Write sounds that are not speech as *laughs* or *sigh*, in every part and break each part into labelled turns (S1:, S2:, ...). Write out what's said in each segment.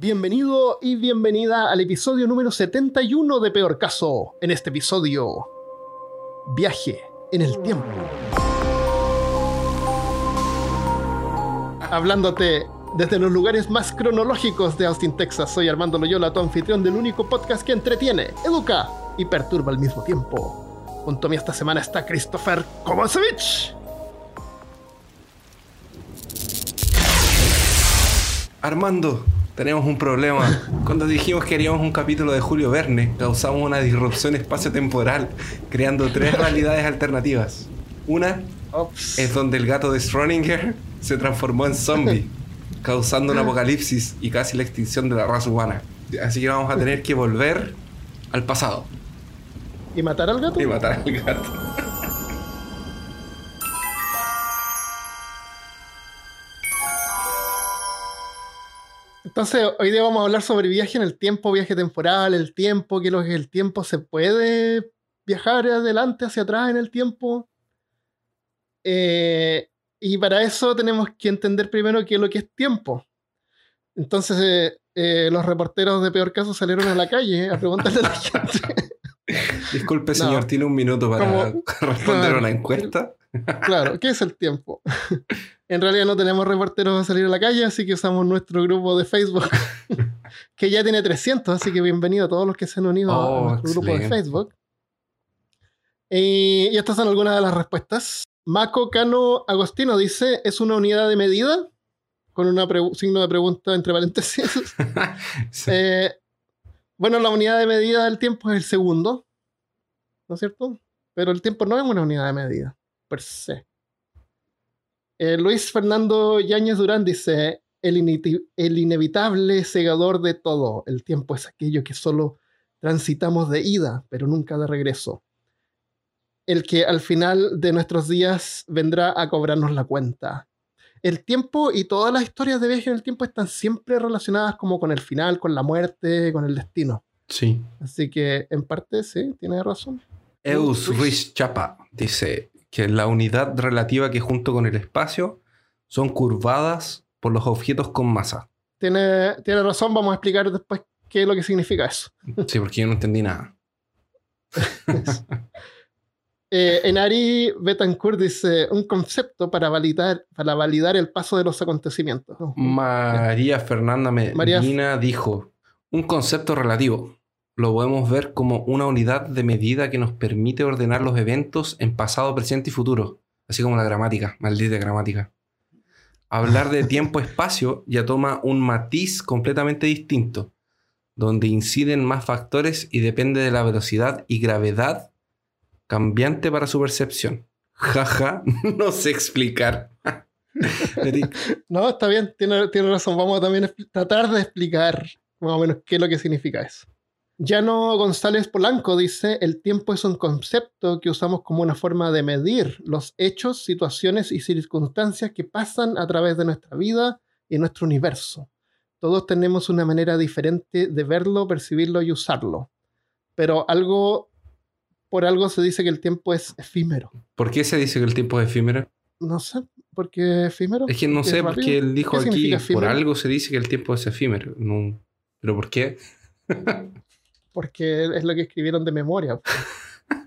S1: Bienvenido y bienvenida al episodio número 71 de Peor Caso. En este episodio, viaje en el tiempo. Hablándote desde los lugares más cronológicos de Austin, Texas, soy Armando Loyola, tu anfitrión del único podcast que entretiene, educa y perturba al mismo tiempo. Junto a mí esta semana está Christopher Kovacevic.
S2: Armando, tenemos un problema. Cuando dijimos que queríamos un capítulo de Julio Verne, causamos una disrupción espacio-temporal, creando tres realidades alternativas. Una
S1: Ops.
S2: es donde el gato de Schrödinger se transformó en zombie, *laughs* causando un apocalipsis y casi la extinción de la raza humana. Así que vamos a tener que volver al pasado
S1: ¿Y matar al gato?
S2: y matar al gato.
S1: Entonces, hoy día vamos a hablar sobre viaje en el tiempo, viaje temporal, el tiempo, que lo que es el tiempo se puede viajar adelante, hacia atrás en el tiempo. Eh, y para eso tenemos que entender primero qué es lo que es tiempo. Entonces, eh, eh, los reporteros de peor caso salieron a la calle a preguntarle a la gente. *laughs*
S2: Disculpe,
S1: No.
S2: señor, ¿tiene un minuto para
S1: Como- *laughs*
S2: responder a una encuesta?
S1: Claro, ¿qué es el tiempo? *laughs* En realidad no tenemos reporteros a salir a la calle, así que usamos nuestro grupo de Facebook, *laughs* *laughs* que ya tiene 300, así que bienvenido a todos los que se han unido a-
S2: Oh,
S1: a nuestro grupo de. Facebook. Y, y estas son algunas de las respuestas. Mako Cano Agostino dice, ¿es una unidad de medida? Con un signo de pregunta entre paréntesis. *laughs*
S2: Sí.
S1: Eh, bueno, la unidad de medida del tiempo es el segundo, ¿no es cierto? Pero el tiempo no es una unidad de medida, per se. Eh, Luis Fernando Yáñez Durán dice, el, el inevitable segador de todo, el tiempo es aquello que solo transitamos de ida, pero nunca de regreso. El que al final de nuestros días vendrá a cobrarnos la cuenta el tiempo y todas las historias de viaje en el tiempo están siempre relacionadas como con el final, con la muerte, con el destino.
S2: sí.
S1: Así que en parte sí, tiene razón.
S2: Eus Ruiz Chapa dice que la unidad relativa que junto con el espacio son curvadas por los objetos con masa.
S1: Tiene, tiene razón, vamos a explicar después qué es lo que significa eso.
S2: Sí, porque yo no entendí nada. *laughs*
S1: Eh, Enari Betancourt dice un concepto para validar, para validar el paso de los acontecimientos.
S2: María Fernanda
S1: María-
S2: Medina dijo, un concepto relativo. Lo podemos ver como una unidad de medida que nos permite ordenar los eventos en pasado, presente y futuro. Así como la gramática, maldita gramática. Hablar de *laughs* tiempo-espacio ya toma un matiz completamente distinto, donde inciden más factores y depende de la velocidad y gravedad cambiante para su percepción. Jaja, *laughs* no sé explicar. *laughs*
S1: No, está bien, tiene, tiene razón. Vamos a también tratar de explicar más o menos qué es lo que significa eso. Llano González Polanco dice, el tiempo es un concepto que usamos como una forma de medir los hechos, situaciones y circunstancias que pasan a través de nuestra vida y nuestro universo. Todos tenemos una manera diferente de verlo, percibirlo y usarlo. Pero algo, por algo se dice que el tiempo es efímero.
S2: ¿Por qué se dice que el tiempo es efímero?
S1: No sé, ¿por qué efímero?
S2: Es que no
S1: Porque
S2: sé, porque él dijo
S1: ¿Qué
S2: aquí, por algo se dice que el tiempo es efímero. No, ¿Pero por qué? *laughs*
S1: porque es lo que escribieron de memoria.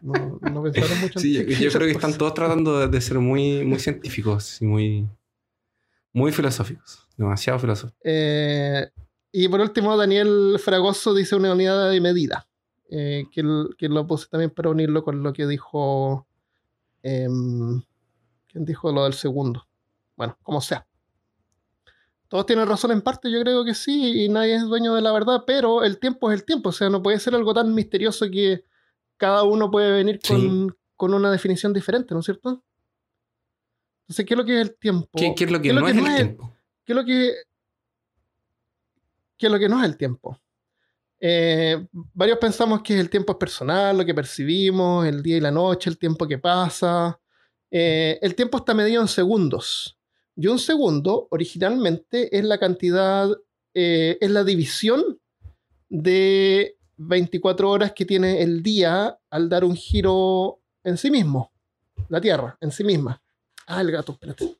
S1: No, no *laughs* pensaron mucho en
S2: Sí, yo, yo creo que están *laughs* todos tratando de, ser muy, muy científicos y muy, muy filosóficos. Demasiado filosóficos.
S1: Eh, y por último, Daniel Fragoso dice una unidad de medida, eh, que lo puse también para unirlo con lo que dijo. em, ¿Quién dijo lo del segundo? Bueno, como sea. Todos tienen razón en parte, yo creo que sí, y nadie es dueño de la verdad, pero el tiempo es el tiempo, o sea, no puede ser algo tan misterioso que cada uno puede venir con, con una definición diferente, ¿no es cierto? Entonces, ¿qué es lo que es el tiempo?
S2: ¿Qué, qué es lo que
S1: ¿Qué es lo
S2: no
S1: que
S2: es el tiempo?
S1: ¿Qué es lo que, qué es lo que no es el tiempo? Eh, varios pensamos que el tiempo es personal, lo que percibimos, el día y la noche, el tiempo que pasa. Eh, el tiempo está medido en segundos. Y un segundo, originalmente, es la cantidad, eh, es la división de 24 horas que tiene el día al dar un giro en sí mismo. La Tierra, en sí misma. Ah, el gato, espérate.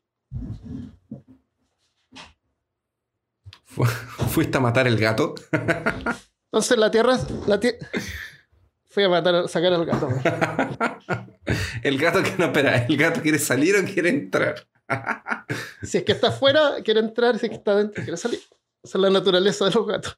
S2: ¿Fuiste a matar el gato?
S1: Entonces la Tierra... La Fui a matar, sacar al gato. *laughs*
S2: el gato que no, espera, ¿el gato quiere salir o quiere entrar?
S1: Si es que está afuera, quiere entrar. Si es que está adentro, quiere salir. Esa es la naturaleza de los gatos.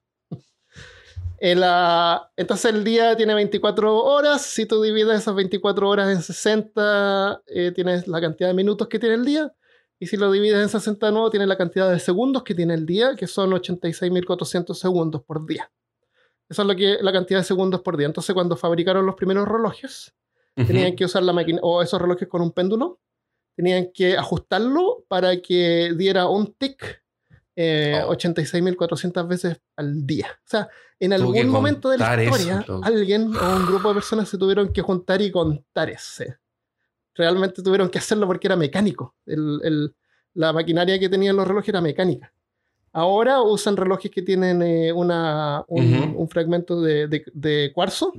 S1: En la- entonces el día tiene 24 horas. Si tú divides esas 24 horas en 60, eh, tienes la cantidad de minutos que tiene el día. Y si lo divides en 60 de nuevo, tienes la cantidad de segundos que tiene el día, que son 86.400 segundos por día. Eso es lo que, la cantidad de segundos por día. Entonces, cuando fabricaron los primeros relojes, tenían que usar la máquina, o esos relojes con un péndulo, tenían que ajustarlo para que diera un tic eh,
S2: Oh.
S1: 86.400 veces al día. O sea, en algún momento de la
S2: eso,
S1: historia,
S2: loco.
S1: alguien o un *sighs* grupo de personas se tuvieron que juntar y contar ese. Realmente tuvieron que hacerlo porque era mecánico. El- el- la maquinaria que tenían los relojes era mecánica. Ahora usan relojes que tienen eh, una, un,
S2: Ujú.
S1: un fragmento de, de- de cuarzo,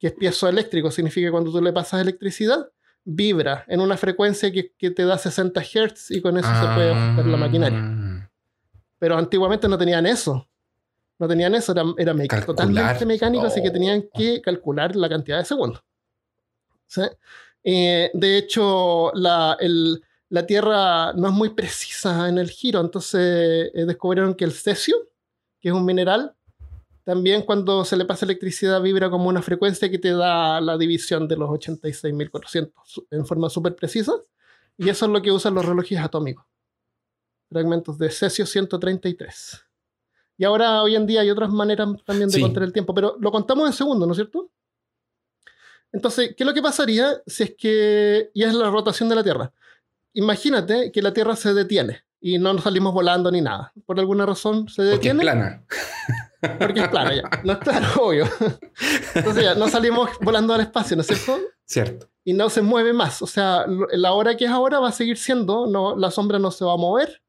S1: que es piezoeléctrico. Significa que cuando tú le pasas electricidad, vibra en una frecuencia que, que te da 60 Hz y con eso se puede ajustar la maquinaria.
S2: Ah,
S1: Pero antiguamente no tenían eso. No tenían eso, era, era
S2: Calcular.
S1: totalmente mecánico, así que
S2: Oh.
S1: tenían que calcular la cantidad de segundos. ¿Sí? Eh, de hecho, la, el- la Tierra no es muy precisa en el giro, entonces eh, descubrieron que el cesio, que es un mineral, también cuando se le pasa electricidad vibra como una frecuencia que te da la división de los 86.400 su- en forma súper precisa. Y eso es lo que usan los relojes atómicos. Fragmentos de cesio 133. Y ahora, hoy en día, hay otras maneras también de
S2: Sí.
S1: contar el tiempo, pero lo contamos en segundos, ¿no es cierto? Entonces, ¿qué es lo que pasaría si es que... Y es la rotación de la Tierra. Imagínate que la Tierra se detiene y no nos salimos volando ni nada. Por alguna razón se
S2: Porque es
S1: detiene.
S2: plana.
S1: Porque es plana ya. No es claro, *laughs* obvio. Entonces ya, no salimos volando al espacio, ¿no es cierto?
S2: Cierto.
S1: Y no se mueve más. O sea, la hora que es ahora va a seguir siendo, no, la sombra no se va a mover.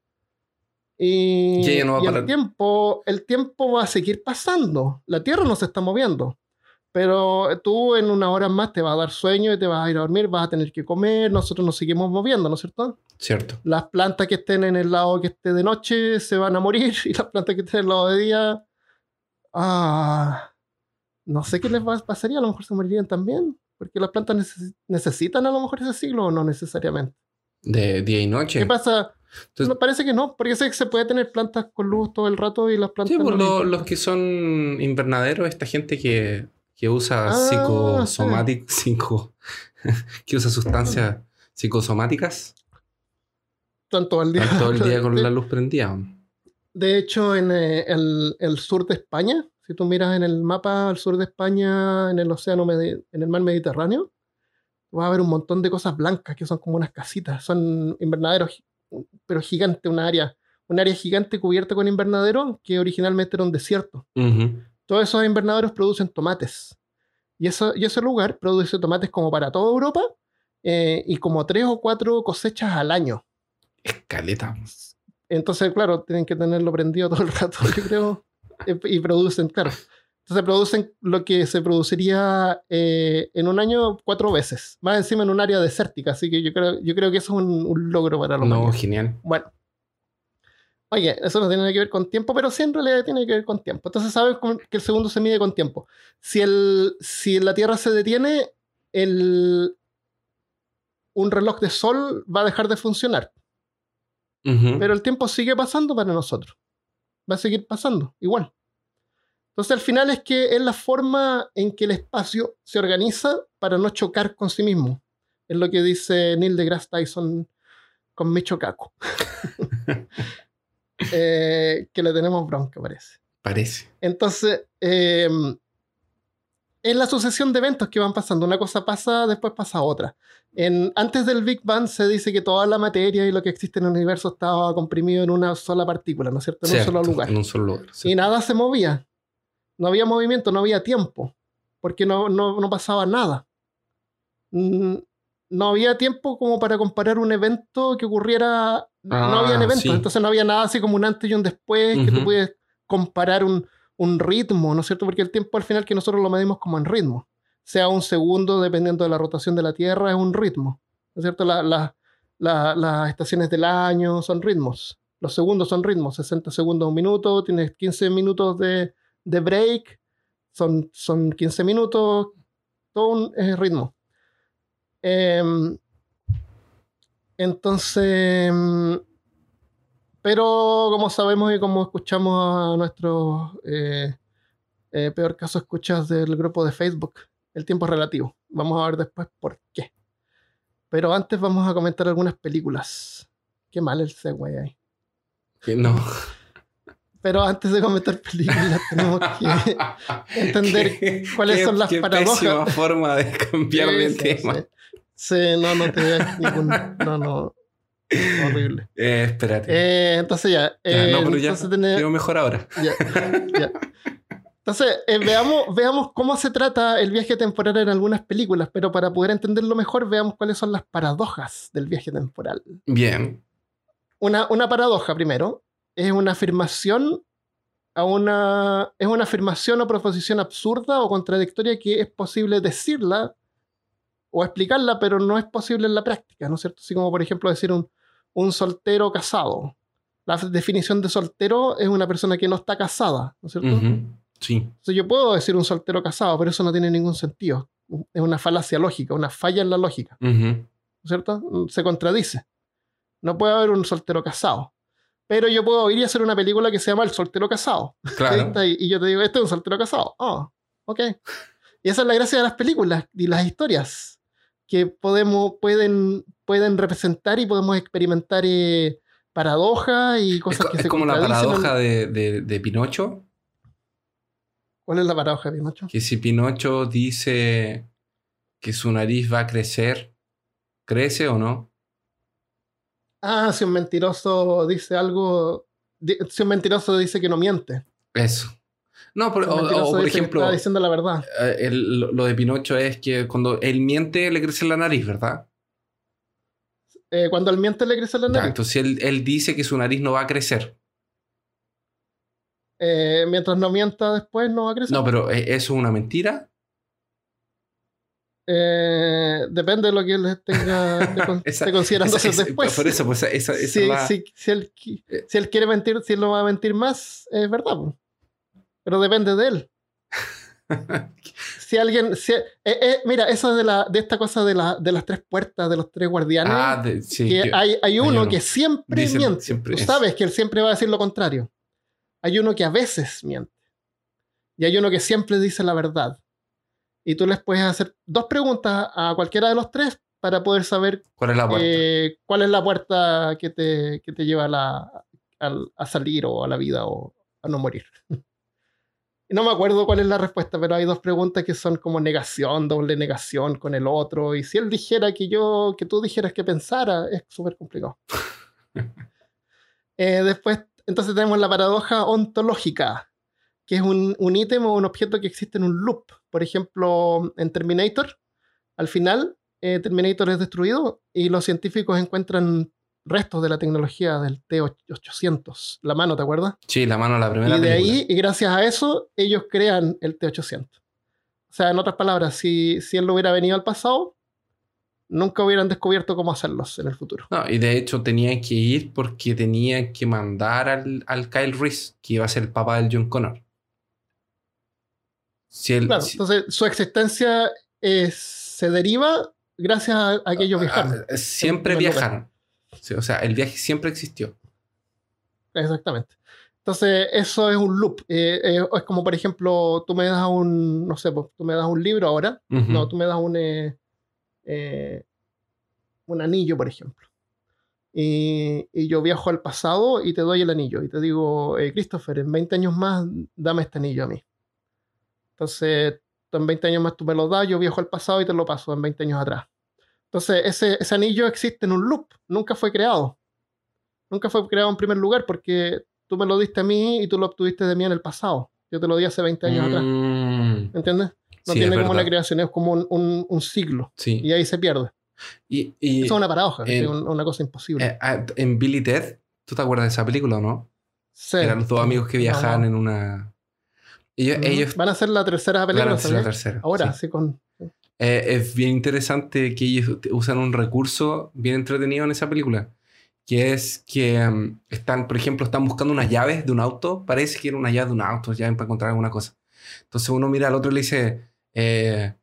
S1: Y,
S2: Y no va a
S1: y el,
S2: parar.
S1: tiempo, el tiempo va a seguir pasando. La Tierra no se está moviendo. Pero tú en una hora más te va a dar sueño y te vas a ir a dormir, vas a tener que comer, nosotros nos seguimos moviendo, ¿no es cierto?
S2: Cierto.
S1: Las plantas que estén en el lado que esté de noche se van a morir *laughs* y las plantas que estén en el lado de día, ah, no sé qué les pasaría, a lo mejor se morirían también, porque las plantas neces- necesitan a lo mejor ese siglo o no necesariamente.
S2: De día y noche.
S1: ¿Qué pasa?
S2: Entonces-
S1: No, parece que no, porque sé que se puede tener plantas con luz todo el rato y las plantas...
S2: Sí, pues
S1: no
S2: lo-
S1: importa.
S2: los que son invernaderos, esta gente que, que usa
S1: Ah,
S2: psico- *laughs* que usa sustancias psicosomáticas,
S1: Están todo el día.
S2: todo el día *laughs* con la luz prendida.
S1: De hecho, en eh, el, el sur de España, si tú miras en el mapa al sur de España, en el océano, Medi- en el mar Mediterráneo, vas a ver un montón de cosas blancas que son como unas casitas. Son invernaderos, pero gigante, una área, un área gigante cubierta con invernadero que originalmente era un desierto. Todos esos invernaderos producen tomates. Y, eso, y ese lugar produce tomates como para toda Europa eh, y como tres o cuatro cosechas al año.
S2: Escaleta.
S1: Entonces, claro, tienen que tenerlo prendido *laughs* todo el rato, yo creo. Y producen, claro. Entonces producen lo que se produciría eh, en un año cuatro veces. Más encima en un área desértica. Así que yo creo, yo creo que eso es un, un logro para los
S2: No, genial.
S1: Bueno. Oye, eso no tiene nada que ver con tiempo, pero sí en realidad tiene que ver con tiempo. Entonces sabes que el segundo se mide con tiempo. Si, el, si la Tierra se detiene, el, un reloj de sol va a dejar de funcionar.
S2: Ujú.
S1: Pero el tiempo sigue pasando para nosotros. Va a seguir pasando, igual. Entonces, al final es que es la forma en que el espacio se organiza para no chocar con sí mismo. Es lo que dice Neil deGrasse Tyson con Micho Kaku. *laughs* Eh, que le tenemos bronca, parece.
S2: Parece.
S1: Entonces, eh, es la sucesión de eventos que van pasando. Una cosa pasa, después pasa otra. En, antes del Big Bang se dice que toda la materia y lo que existe en el universo estaba comprimido en una sola partícula, ¿no es cierto? En
S2: Cierto,
S1: un solo lugar.
S2: En un solo lugar. sí.
S1: Y nada se movía. No había movimiento, no había tiempo. Porque no, no, no pasaba nada. Mm, No había tiempo como para comparar un evento que ocurriera. no
S2: Ah,
S1: había eventos.
S2: sí.
S1: Entonces no había nada así como un antes y un después que tú puedes comparar un, un ritmo, ¿no es cierto? Porque el tiempo al final que nosotros lo medimos como en ritmo. Sea un segundo, dependiendo de la rotación de la Tierra, es un ritmo. ¿No es cierto? La- la- la- las estaciones del año son ritmos. Los segundos son ritmos, 60 segundos un minuto, tienes 15 minutos de, de break, son, son 15 minutos, todo un es ritmo. Em, entonces, pero como sabemos y como escuchamos a nuestros eh, eh, peor caso escuchas del grupo de Facebook, el tiempo es relativo. Vamos a ver después por qué. Pero antes vamos a comentar algunas películas. Qué mal el segue ahí.
S2: Que no.
S1: Pero antes de comentar películas, tenemos que *laughs* entender
S2: Qué-
S1: cuáles
S2: qué-
S1: son las
S2: qué
S1: paradojas.
S2: forma de cambiar de
S1: Sí, sí,
S2: tema.
S1: sí. Sí, no, no te veas ningún. No, no. Horrible. *laughs*
S2: Eh, espérate.
S1: Eh, entonces ya.
S2: Ya,
S1: eh,
S2: no, pero ya.
S1: entonces tenemos-
S2: Quiero mejor ahora.
S1: ya, ya. Entonces, eh, veamos, veamos cómo se trata el viaje temporal en algunas películas, pero para poder entenderlo mejor, veamos cuáles son las paradojas del viaje temporal.
S2: Bien.
S1: Una, una paradoja, primero, es una afirmación a una. es una afirmación o proposición absurda o contradictoria que es posible decirla o explicarla, pero no es posible en la práctica, ¿no es cierto? Así como, por ejemplo, decir un, un soltero casado. La definición de soltero es una persona que no está casada, ¿no es cierto?
S2: Sí.
S1: Entonces yo puedo decir un soltero casado, pero eso no tiene ningún sentido. Es una falacia lógica, una falla en la lógica. ¿no es cierto? Se contradice. No puede haber un soltero casado. Pero yo puedo ir y hacer una película que se llama El soltero casado.
S2: Claro. *laughs*
S1: Y yo te digo, este es un soltero casado. Ah, ok. Y esa es la gracia de las películas y las historias. Que podemos, pueden, pueden representar y podemos experimentar eh, paradojas y
S2: Es,
S1: cosas
S2: co-
S1: que
S2: es
S1: se
S2: como la paradoja de, de- de Pinocho,
S1: ¿Cuál es la paradoja, Pinocho?
S2: que si Pinocho dice que su nariz va a crecer, ¿crece o no?
S1: Ah, si un mentiroso dice algo. di- Si un mentiroso dice que no miente.
S2: Eso. No, por- o, por ejemplo,
S1: está diciendo la verdad.
S2: eh, el- lo de Pinocho es que cuando él miente le crece la nariz, ¿verdad?
S1: Eh, cuando al miente le crece la
S2: Ya,
S1: nariz.
S2: entonces él, él dice que su nariz no va a crecer.
S1: Eh, mientras no mienta después no va a crecer.
S2: No, pero ¿e- ¿eso es una mentira?
S1: Eh, depende de lo que él tenga con- *laughs*
S2: Esa-
S1: considerando
S2: Esa- esa-
S1: después.
S2: Por eso, pues esa,
S1: si,
S2: la-
S1: si- si él,
S2: Eh.
S1: si él quiere mentir, si él no va a mentir más, es verdad. Pero depende de él. *laughs* Si alguien. si- eh, eh, mira, eso de, la, de esta cosa de, la, de las tres puertas, de los tres guardianes.
S2: Ah, de- sí.
S1: que hay, hay uno
S2: uno.
S1: que siempre miente.
S2: siempre
S1: Tú
S2: es.
S1: sabes que él siempre va a decir lo contrario. Hay uno que a veces miente. Y hay uno que siempre dice la verdad. Y tú les puedes hacer dos preguntas a cualquiera de los tres para poder saber
S2: ¿Cuál es la puerta?
S1: eh, cuál es la puerta que te, que te lleva a, la- al- a salir o a la vida o a no morir. *laughs* No me acuerdo cuál es la respuesta, pero hay dos preguntas que son como negación, doble negación con el otro. Y si él dijera que yo, que tú dijeras que pensara, es súper complicado. *laughs* Eh, después, entonces tenemos la paradoja ontológica, que es un, un ítem o un objeto que existe en un loop. Por ejemplo, en Terminator, al final, eh, Terminator es destruido y los científicos encuentran restos de la tecnología del T-800, la mano, ¿te acuerdas?
S2: Sí, la mano la primera
S1: y de
S2: película.
S1: ahí, y gracias a eso, ellos crean el T-800. O sea, en otras palabras, si, si él no hubiera venido al pasado, nunca hubieran descubierto cómo hacerlos en el futuro.
S2: No, y de hecho tenían que ir porque tenían que mandar al, al Kyle Reese, que iba a ser el papá del John Connor. Si él,
S1: Claro,
S2: si-
S1: entonces su existencia es- se deriva gracias a, a que ellos viajaron.
S2: ah, siempre
S1: en primer lugar.
S2: viajaron. Sí, o sea, el viaje siempre existió.
S1: Exactamente. Entonces, eso es un loop. Eh, eh, es como, por ejemplo, tú me das un, no sé, pues, tú me das un libro ahora.
S2: Ujú.
S1: No, tú me das un, eh, eh, un anillo, por ejemplo. Y, y yo viajo al pasado y te doy el anillo. Y te digo, eh, Christopher, en 20 años más, dame este anillo a mí. Entonces, en 20 años más tú me lo das, yo viajo al pasado y te lo paso en 20 años atrás. Entonces, ese, ese anillo existe en un loop. Nunca fue creado. Nunca fue creado en primer lugar porque tú me lo diste a mí y tú lo obtuviste de mí en el pasado. Yo te lo di hace 20 años atrás.
S2: Mm,
S1: ¿Entiendes? No
S2: sí,
S1: tiene como una creación, es como un, un- un siglo.
S2: Sí.
S1: Y ahí se pierde.
S2: Y, y,
S1: Eso es una paradoja,
S2: en-
S1: es un- una cosa imposible.
S2: eh, ah, en Billy Ted, ¿tú te acuerdas de esa película o no?
S1: Sí.
S2: Eran los dos amigos que viajaban
S1: No, no.
S2: en una... Ellos, ellos
S1: Van a hacer la tercera
S2: van
S1: película.
S2: a hacer la tercera.
S1: Ahora,
S2: sí.
S1: sí, con.
S2: Eh, es bien interesante que ellos usan un recurso bien entretenido en esa película, que es que mm, están, por ejemplo, están buscando unas llaves de un auto. Parece que era una llave de un auto, llaves para encontrar alguna cosa. Entonces uno mira al otro y le dice, eh,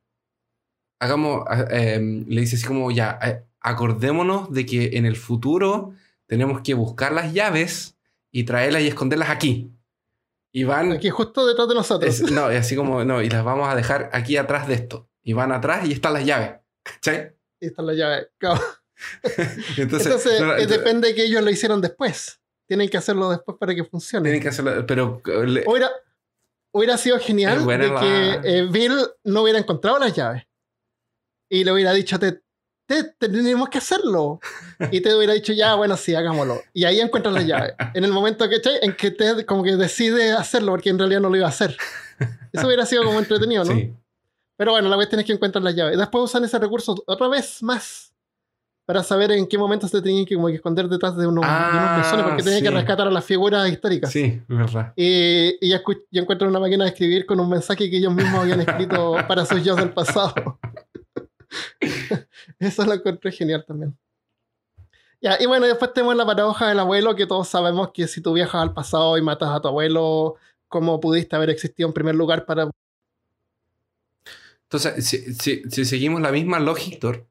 S2: hagamos, em, le dice así como, ya, eh, acordémonos de que en el futuro tenemos que buscar las llaves y traerlas y esconderlas aquí. Y van...
S1: Aquí justo detrás de nosotros.
S2: es- no, y así como, no, y las vamos a dejar aquí atrás de esto. Y van atrás y están las llaves. ¿Cachai?
S1: Y está la llave. Claro. *laughs*
S2: Entonces,
S1: Entonces,
S2: no,
S1: eh,
S2: ent-
S1: depende de que ellos lo hicieron después. Tienen que hacerlo después para que funcione.
S2: tienen que hacerlo, pero eh, le-
S1: Hubiera, hubiera sido genial de
S2: la-
S1: que eh, Bill no hubiera encontrado las llaves. Y le hubiera dicho, te, te- tenemos que hacerlo. *laughs* Y te hubiera dicho, ya, bueno, sí, hagámoslo. Y ahí encuentras las llaves. *laughs* En el momento que, en que te como que decide hacerlo, porque en realidad no lo iba a hacer. Eso hubiera sido como entretenido, ¿no?
S2: sí.
S1: Pero bueno, la cuestión es que encuentran las llaves. Después usan ese recurso otra vez más para saber en qué momento se tenían que, como que esconder detrás de unos, de
S2: Ah,
S1: porque tenían que rescatar a las figuras históricas.
S2: Sí, verdad.
S1: Y, y ya, ya encuentran una máquina de escribir con un mensaje que ellos mismos habían escrito *laughs* para sus yo del pasado. *laughs* Eso lo encontré genial también. Ya, y bueno, después tenemos la paradoja del abuelo, que todos sabemos que si tú viajas al pasado y matas a tu abuelo, ¿cómo pudiste haber existido en primer lugar para...
S2: Entonces, si, si- si seguimos la misma lógica,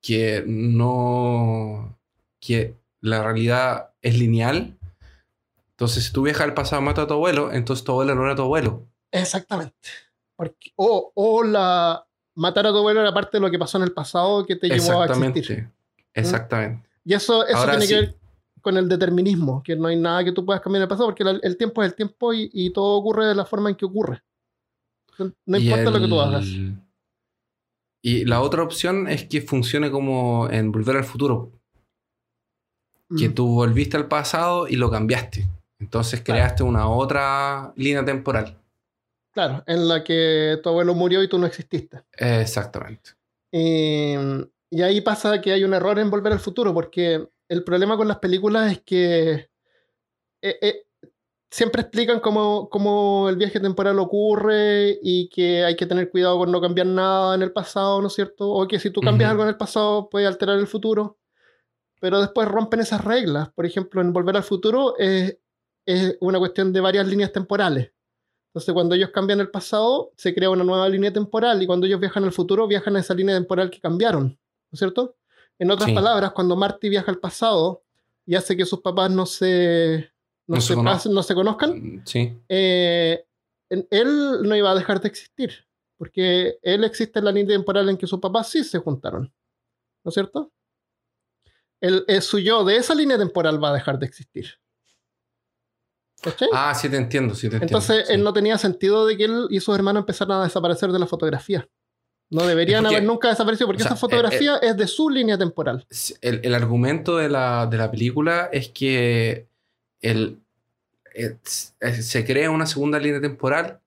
S2: que no. que la realidad es lineal, entonces si tú viajas al pasado y matas a tu abuelo, entonces tu abuelo no era tu abuelo.
S1: Exactamente. Porque, o, o la matar a tu abuelo era parte de lo que pasó en el pasado que te llevó a existir.
S2: Exactamente. Exactamente.
S1: Y eso, eso
S2: Ahora
S1: tiene
S2: sí.
S1: que ver con el determinismo, que no hay nada que tú puedas cambiar en el pasado, porque el, el tiempo es el tiempo y, y todo ocurre de la forma en que ocurre. No importa lo que tú hagas.
S2: Y la otra opción es que funcione como en Volver al Futuro, que
S1: Mm.
S2: tú volviste al pasado y lo cambiaste. Entonces
S1: Claro.
S2: creaste una otra línea temporal.
S1: Claro, en la que tu abuelo murió y tú no exististe.
S2: Exactamente.
S1: Y, y ahí pasa que hay un error en Volver al Futuro, porque el problema con las películas es que eh, eh, siempre explican cómo, cómo el viaje temporal ocurre y que hay que tener cuidado con no cambiar nada en el pasado, ¿no es cierto? O que si tú cambias algo en el pasado puede alterar el futuro. Pero después rompen esas reglas. Por ejemplo, en Volver al Futuro eh, es una cuestión de varias líneas temporales. Entonces, cuando ellos cambian el pasado, se crea una nueva línea temporal y cuando ellos viajan al futuro, viajan a esa línea temporal que cambiaron, ¿no es cierto? En otras
S2: Sí.
S1: palabras, cuando Marty viaja al pasado y hace que sus papás no se, no
S2: No
S1: se,
S2: se cono-
S1: pasen- no se conozcan,
S2: Sí.
S1: eh, él no iba a dejar de existir, porque él existe en la línea temporal en que sus papás sí se juntaron, ¿no es cierto? El, el su yo de esa línea temporal va a dejar de existir. ¿Cachai?
S2: Ah, sí te entiendo, sí te entiendo.
S1: Entonces,
S2: sí.
S1: él no tenía sentido de que él y sus hermanos empezaran a desaparecer de la fotografía. No deberían
S2: porque-
S1: haber nunca desaparecido porque
S2: o sea,
S1: esa fotografía es de su línea temporal.
S2: El, el argumento de la, de la película es que el, es- es- se crea una segunda línea temporal,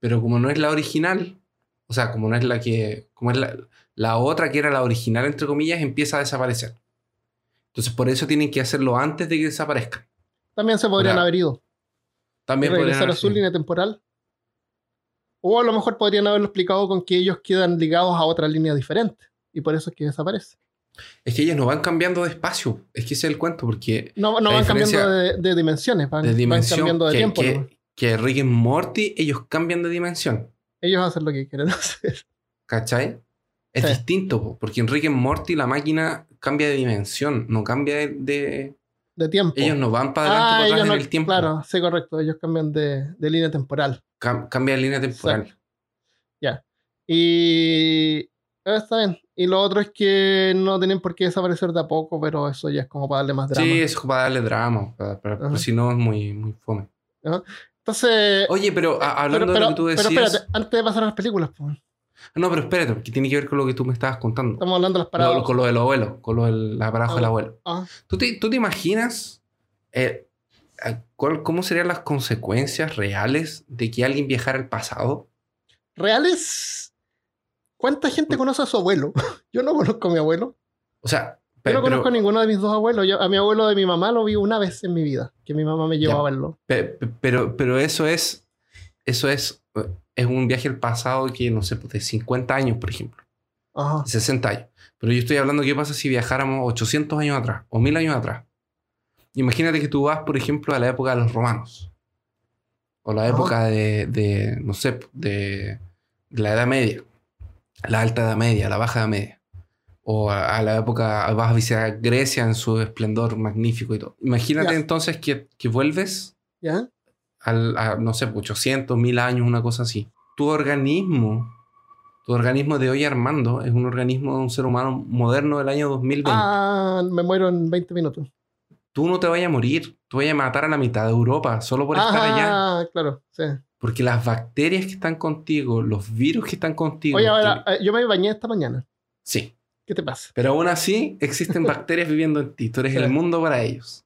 S2: pero como no es la original, o sea, como no es la que, como es la, la otra que era la original, entre comillas, empieza a desaparecer. Entonces, por eso tienen que hacerlo antes de que desaparezcan.
S1: También se podrían haber ido.
S2: También podrían
S1: regresar a
S2: haber
S1: su línea temporal. O a lo mejor podrían haberlo explicado con que ellos quedan ligados a otra línea diferente. Y por eso es que desaparece.
S2: Es que ellos no van cambiando de espacio. Es que ese es el cuento, porque
S1: No, no van cambiando de, de dimensiones, van,
S2: de
S1: van
S2: dimensión
S1: cambiando de
S2: que,
S1: tiempo.
S2: que, que Rick y Morty, ellos cambian de dimensión.
S1: Ellos hacen lo que quieren *laughs* hacer.
S2: ¿Cachai? Es
S1: Sí.
S2: distinto, po, porque en Rick Morty la máquina cambia de dimensión, no cambia de... de-
S1: De tiempo.
S2: Ellos no van para adelante
S1: Ah,
S2: para atrás
S1: no-
S2: en el tiempo.
S1: Claro, sí, correcto. Ellos cambian de, de línea temporal.
S2: Cam- cambia de línea temporal.
S1: Ya. Y. eh, Está bien. Y lo otro es que no tienen por qué desaparecer de a poco, pero eso ya es como para darle más drama.
S2: Sí, eso para darle drama, pero si no es muy, muy fome.
S1: Entonces.
S2: Oye, pero a- hablando
S1: pero,
S2: de lo que tú
S1: pero
S2: decías...
S1: espérate, antes de pasar a las películas, pues,
S2: No, pero espérate, porque tiene que ver con lo que tú me estabas contando.
S1: estamos hablando de las paradas.
S2: con lo del abuelo, con lo de la paradoja del
S1: Ah.
S2: abuelo.
S1: Ah,
S2: ¿Tú te, tú te imaginas eh, cuál- cómo serían las consecuencias reales de que alguien viajara al pasado?
S1: ¿Reales? ¿Cuánta gente conoce a su abuelo? *laughs* Yo no conozco a mi abuelo.
S2: O sea,
S1: Yo
S2: pe-
S1: no
S2: pero,
S1: conozco a ninguno de mis dos abuelos. Yo- a mi abuelo de mi mamá lo vi una vez en mi vida, que mi mamá me llevó
S2: Ya.
S1: a verlo.
S2: pe- pe- pero, pero eso es, eso es, es un viaje al pasado que, no sé, pues, de 50 años, por ejemplo.
S1: Ajá.
S2: 60 años. Pero yo estoy hablando qué pasa si viajáramos 800 años atrás o 1000 años atrás. Imagínate que tú vas, por ejemplo, a la época de los romanos. O la época de, de, no sé, de, de la Edad Media. La Alta Edad Media, la Baja Edad Media. O a, a la época, vas a visitar Grecia en su esplendor magnífico y todo. Imagínate entonces que, que vuelves
S1: ¿Ya?
S2: al, a, no sé, 800, 1000 años, una cosa así. Tu organismo, tu organismo de hoy Armando, es un organismo de un ser humano moderno del año 2020.
S1: Ah, me muero en 20 minutos.
S2: Tú no te vayas a morir, tú vayas a matar a la mitad de Europa solo por estar allá.
S1: Ah, claro, sí.
S2: Porque las bacterias que están contigo, los virus que están contigo.
S1: Oye, ahora,
S2: que-
S1: eh, yo me bañé esta mañana.
S2: sí.
S1: ¿Qué te pasa?
S2: Pero aún así existen *laughs* bacterias viviendo en ti. Tú eres
S1: Sí.
S2: el mundo para ellos.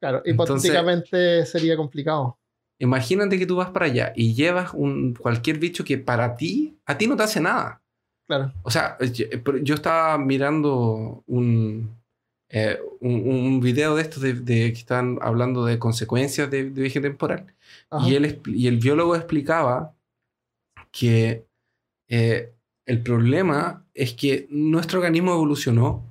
S1: Claro,
S2: Entonces-
S1: hipotéticamente sería complicado.
S2: Imagínate que tú vas para allá y llevas un, cualquier bicho que para ti, a ti no te hace nada.
S1: Claro.
S2: O sea, yo, pero yo estaba mirando un, eh, un, un video de estos de, de que están hablando de consecuencias de, de viaje temporal.
S1: Ajá.
S2: Y, él, y el biólogo explicaba que eh, el problema es que nuestro organismo evolucionó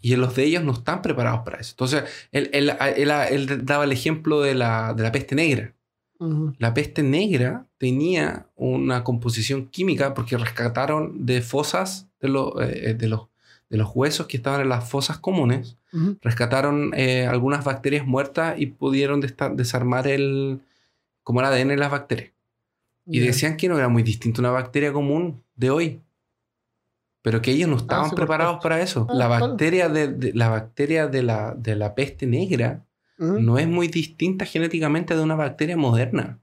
S2: y los de ellos no están preparados para eso. Entonces, él, él- él- él daba el ejemplo de la, de la peste negra.
S1: Ujú.
S2: La peste negra tenía una composición química porque rescataron de fosas de, lo- eh, de, los, de los huesos que estaban en las fosas comunes, Rescataron eh, algunas bacterias muertas y pudieron desarmar el, como el ADN de las bacterias. Y decían que no era muy distinto a una bacteria común de hoy. Pero que ellos no estaban
S1: sí, por
S2: preparados para eso.
S1: Ah,
S2: la bacteria, de, de- la, bacteria de, la, de la peste negra no es muy distinta genéticamente de una bacteria moderna.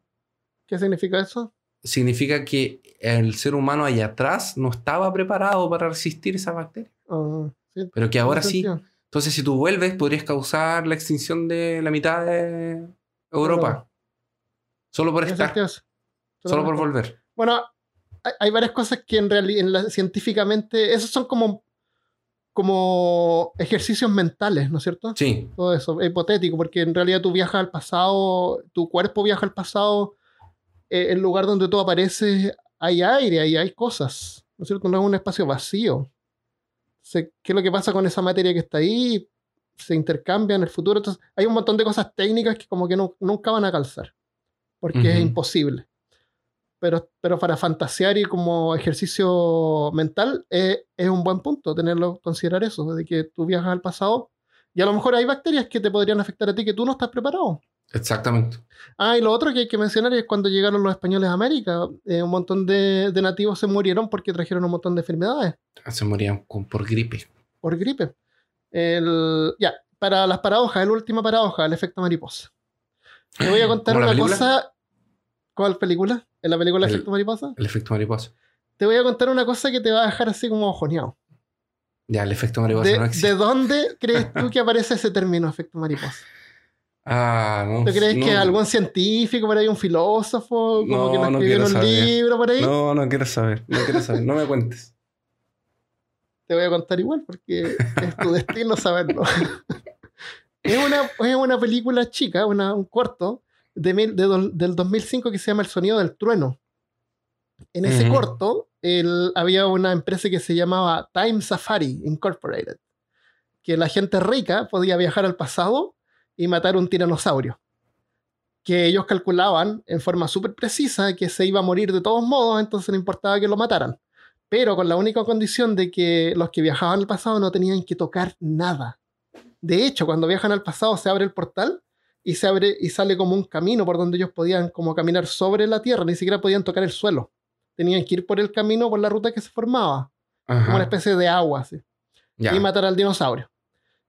S1: ¿Qué significa eso?
S2: Significa que el ser humano allá atrás no estaba preparado para resistir esa bacteria.
S1: Ah, sí,
S2: Pero que ahora sí. Entonces, si tú vuelves, podrías causar la extinción de la mitad de Europa. Solo por estar. Solo por volver.
S1: Bueno, hay, hay varias cosas que en realidad científicamente, esos son como, como ejercicios mentales, ¿no es cierto?
S2: Sí.
S1: Todo eso, es hipotético, porque en realidad tú viajas al pasado, tu cuerpo viaja al pasado, eh, el lugar donde tú apareces hay aire, ahí hay cosas, ¿no es cierto? No es un espacio vacío. Se- ¿Qué es lo que pasa con esa materia que está ahí? Se intercambia en el futuro. Entonces, hay un montón de cosas técnicas que como que no- nunca van a calzar, porque es
S2: Ujú.
S1: imposible. Pero, pero para fantasear y como ejercicio mental eh, es un buen punto tenerlo, considerar eso, de que tú viajas al pasado y a lo mejor hay bacterias que te podrían afectar a ti que tú no estás preparado.
S2: Exactamente.
S1: Ah, y lo otro que hay que mencionar es cuando llegaron los españoles a América, eh, un montón de, de nativos se murieron porque trajeron un montón de enfermedades
S2: Se morían con- por gripe.
S1: por gripe. El, ya, para las paradojas, la última paradoja, el efecto mariposa. Te voy a contar
S2: ¿Como la
S1: una
S2: película?
S1: cosa. ¿Cuál película? ¿En la película
S2: El-
S1: Efecto Mariposa?
S2: El efecto mariposa.
S1: Te voy a contar una cosa que te va a dejar así como ojoneado.
S2: Ya, el efecto mariposa
S1: ¿De,
S2: no existe.
S1: ¿De dónde crees tú *laughs* que aparece ese término efecto mariposa?
S2: Ah, no.
S1: ¿Tú crees
S2: no,
S1: que algún científico por ahí, un filósofo, como
S2: No,
S1: que
S2: no
S1: escribió un
S2: saber.
S1: libro por ahí?
S2: No, no quiero saber. No quiero saber. No me cuentes. *laughs*
S1: Te voy a contar igual porque es tu destino saberlo. *laughs* es, una, es una película chica, una, un corto de, mil- de do- del 2005 que se llama El sonido del trueno. En ese corto el- había una empresa que se llamaba Time Safari Incorporated, que la gente rica podía viajar al pasado y matar un tiranosaurio. Que ellos calculaban en forma súper precisa que se iba a morir de todos modos, entonces no importaba que lo mataran. Pero con la única condición de que los que viajaban al pasado no tenían que tocar nada. De hecho, cuando viajan al pasado se abre el portal y se abre y sale como un camino por donde ellos podían como caminar sobre la tierra, ni siquiera podían tocar el suelo. Tenían que ir por el camino, por la ruta que se formaba, como una especie de agua, así
S2: Ya.
S1: y matar al dinosaurio.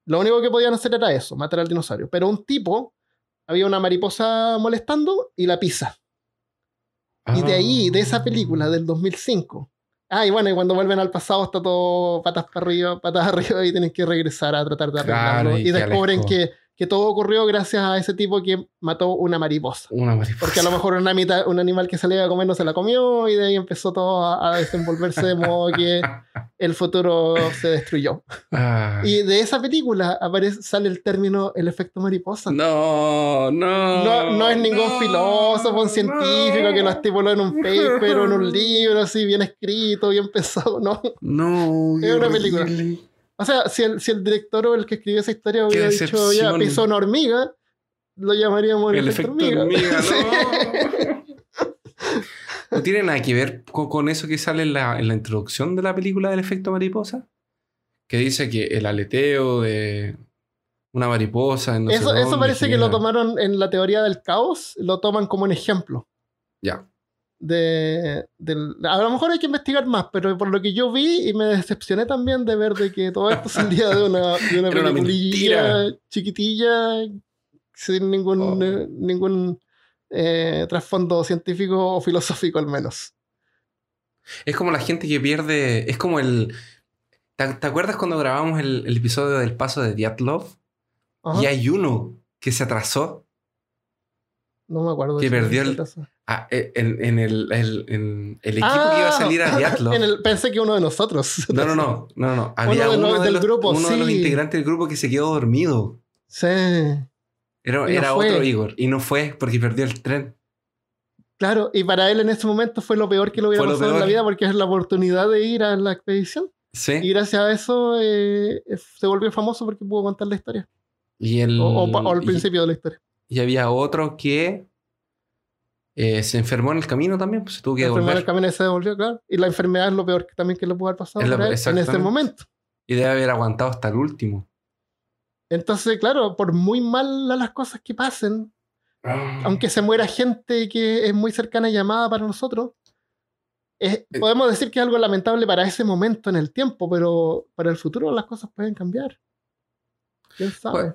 S1: Lo único que podían hacer era eso, matar al dinosaurio. Pero un tipo, había una mariposa molestando y la pisa. Y de ahí, de esa película del 2005. Ah, y bueno, y cuando vuelven al pasado está todo patas para arriba, patas *laughs* arriba y tienen que regresar a tratar de arreglarlo.
S2: Claro, y
S1: y descubren que, que todo ocurrió gracias a ese tipo que mató una mariposa.
S2: Una mariposa.
S1: Porque a lo mejor una mitad, un animal que iba a comer no se la comió y de ahí empezó todo a, a desenvolverse de modo que *laughs* el futuro se destruyó.
S2: Ah.
S1: Y de esa película aparece, sale el término el efecto mariposa.
S2: No, no.
S1: No, no es ningún
S2: no,
S1: filósofo, un científico que lo estipuló en un paper o en un *laughs* libro así bien escrito, bien pensado, no.
S2: No,
S1: Es una película. O sea, si el, si el director o el que escribió esa historia hubiera dicho ya pisó una hormiga, lo llamaríamos el,
S2: El
S1: efecto
S2: efecto
S1: hormiga.
S2: no. *laughs* ¿No tiene nada que ver con, con eso que sale en la, en la introducción de la película del efecto mariposa? Que dice que el aleteo de una mariposa. en no sé
S1: eso, eso
S2: dónde
S1: parece que lo tomaron en la teoría del caos, lo toman como un ejemplo.
S2: Ya.
S1: De, del- a lo mejor hay que investigar más, pero por lo que yo vi y me decepcioné también de ver de que todo esto salía de una, de una *laughs* chiquitilla sin ningún,
S2: Oh.
S1: eh, ningún eh, trasfondo científico o filosófico al menos.
S2: Es como la gente que pierde. Es como el. ¿Te, te acuerdas cuando grabamos el, el episodio del paso de Diatlov?
S1: Ajá.
S2: Y hay uno que se atrasó
S1: No me acuerdo.
S2: que
S1: de
S2: perdió
S1: de
S2: el-. Ah, eh, en, en el, el- en el equipo
S1: Ah,
S2: que iba a salir a *laughs*
S1: en el- pensé que uno de nosotros.
S2: No, no, no, no, no. Había
S1: Uno de
S2: uno,
S1: los-
S2: de
S1: del
S2: los,
S1: grupo,
S2: uno de los
S1: sí.
S2: integrantes del grupo que se quedó dormido.
S1: Sí.
S2: Era,
S1: Y no
S2: otro Igor. Y no fue porque perdió el tren.
S1: Claro, y para él en ese momento fue lo peor que le hubiera
S2: Fue
S1: pasado en la vida porque es la oportunidad de ir a la expedición. Y
S2: Sí.
S1: gracias a eso eh, se volvió famoso porque pudo contar la historia.
S2: Y, el,
S1: O, o pa- o al
S2: y-
S1: principio de la historia.
S2: y había otro que eh, se enfermó en el camino también. Pues se tuvo que
S1: La enfermedad del
S2: devolver.
S1: camino se devolvió, claro. Y la enfermedad es lo peor que también que le pudo haber pasado
S2: Es la-
S1: en ese momento.
S2: Y debe haber aguantado hasta el último.
S1: Entonces, claro, por muy malas las cosas que pasen, aunque se muera gente que es muy cercana y llamada para nosotros, es-
S2: Eh.
S1: podemos decir que es algo lamentable para ese momento en el tiempo, pero para el futuro las cosas pueden cambiar. ¿Quién sabe?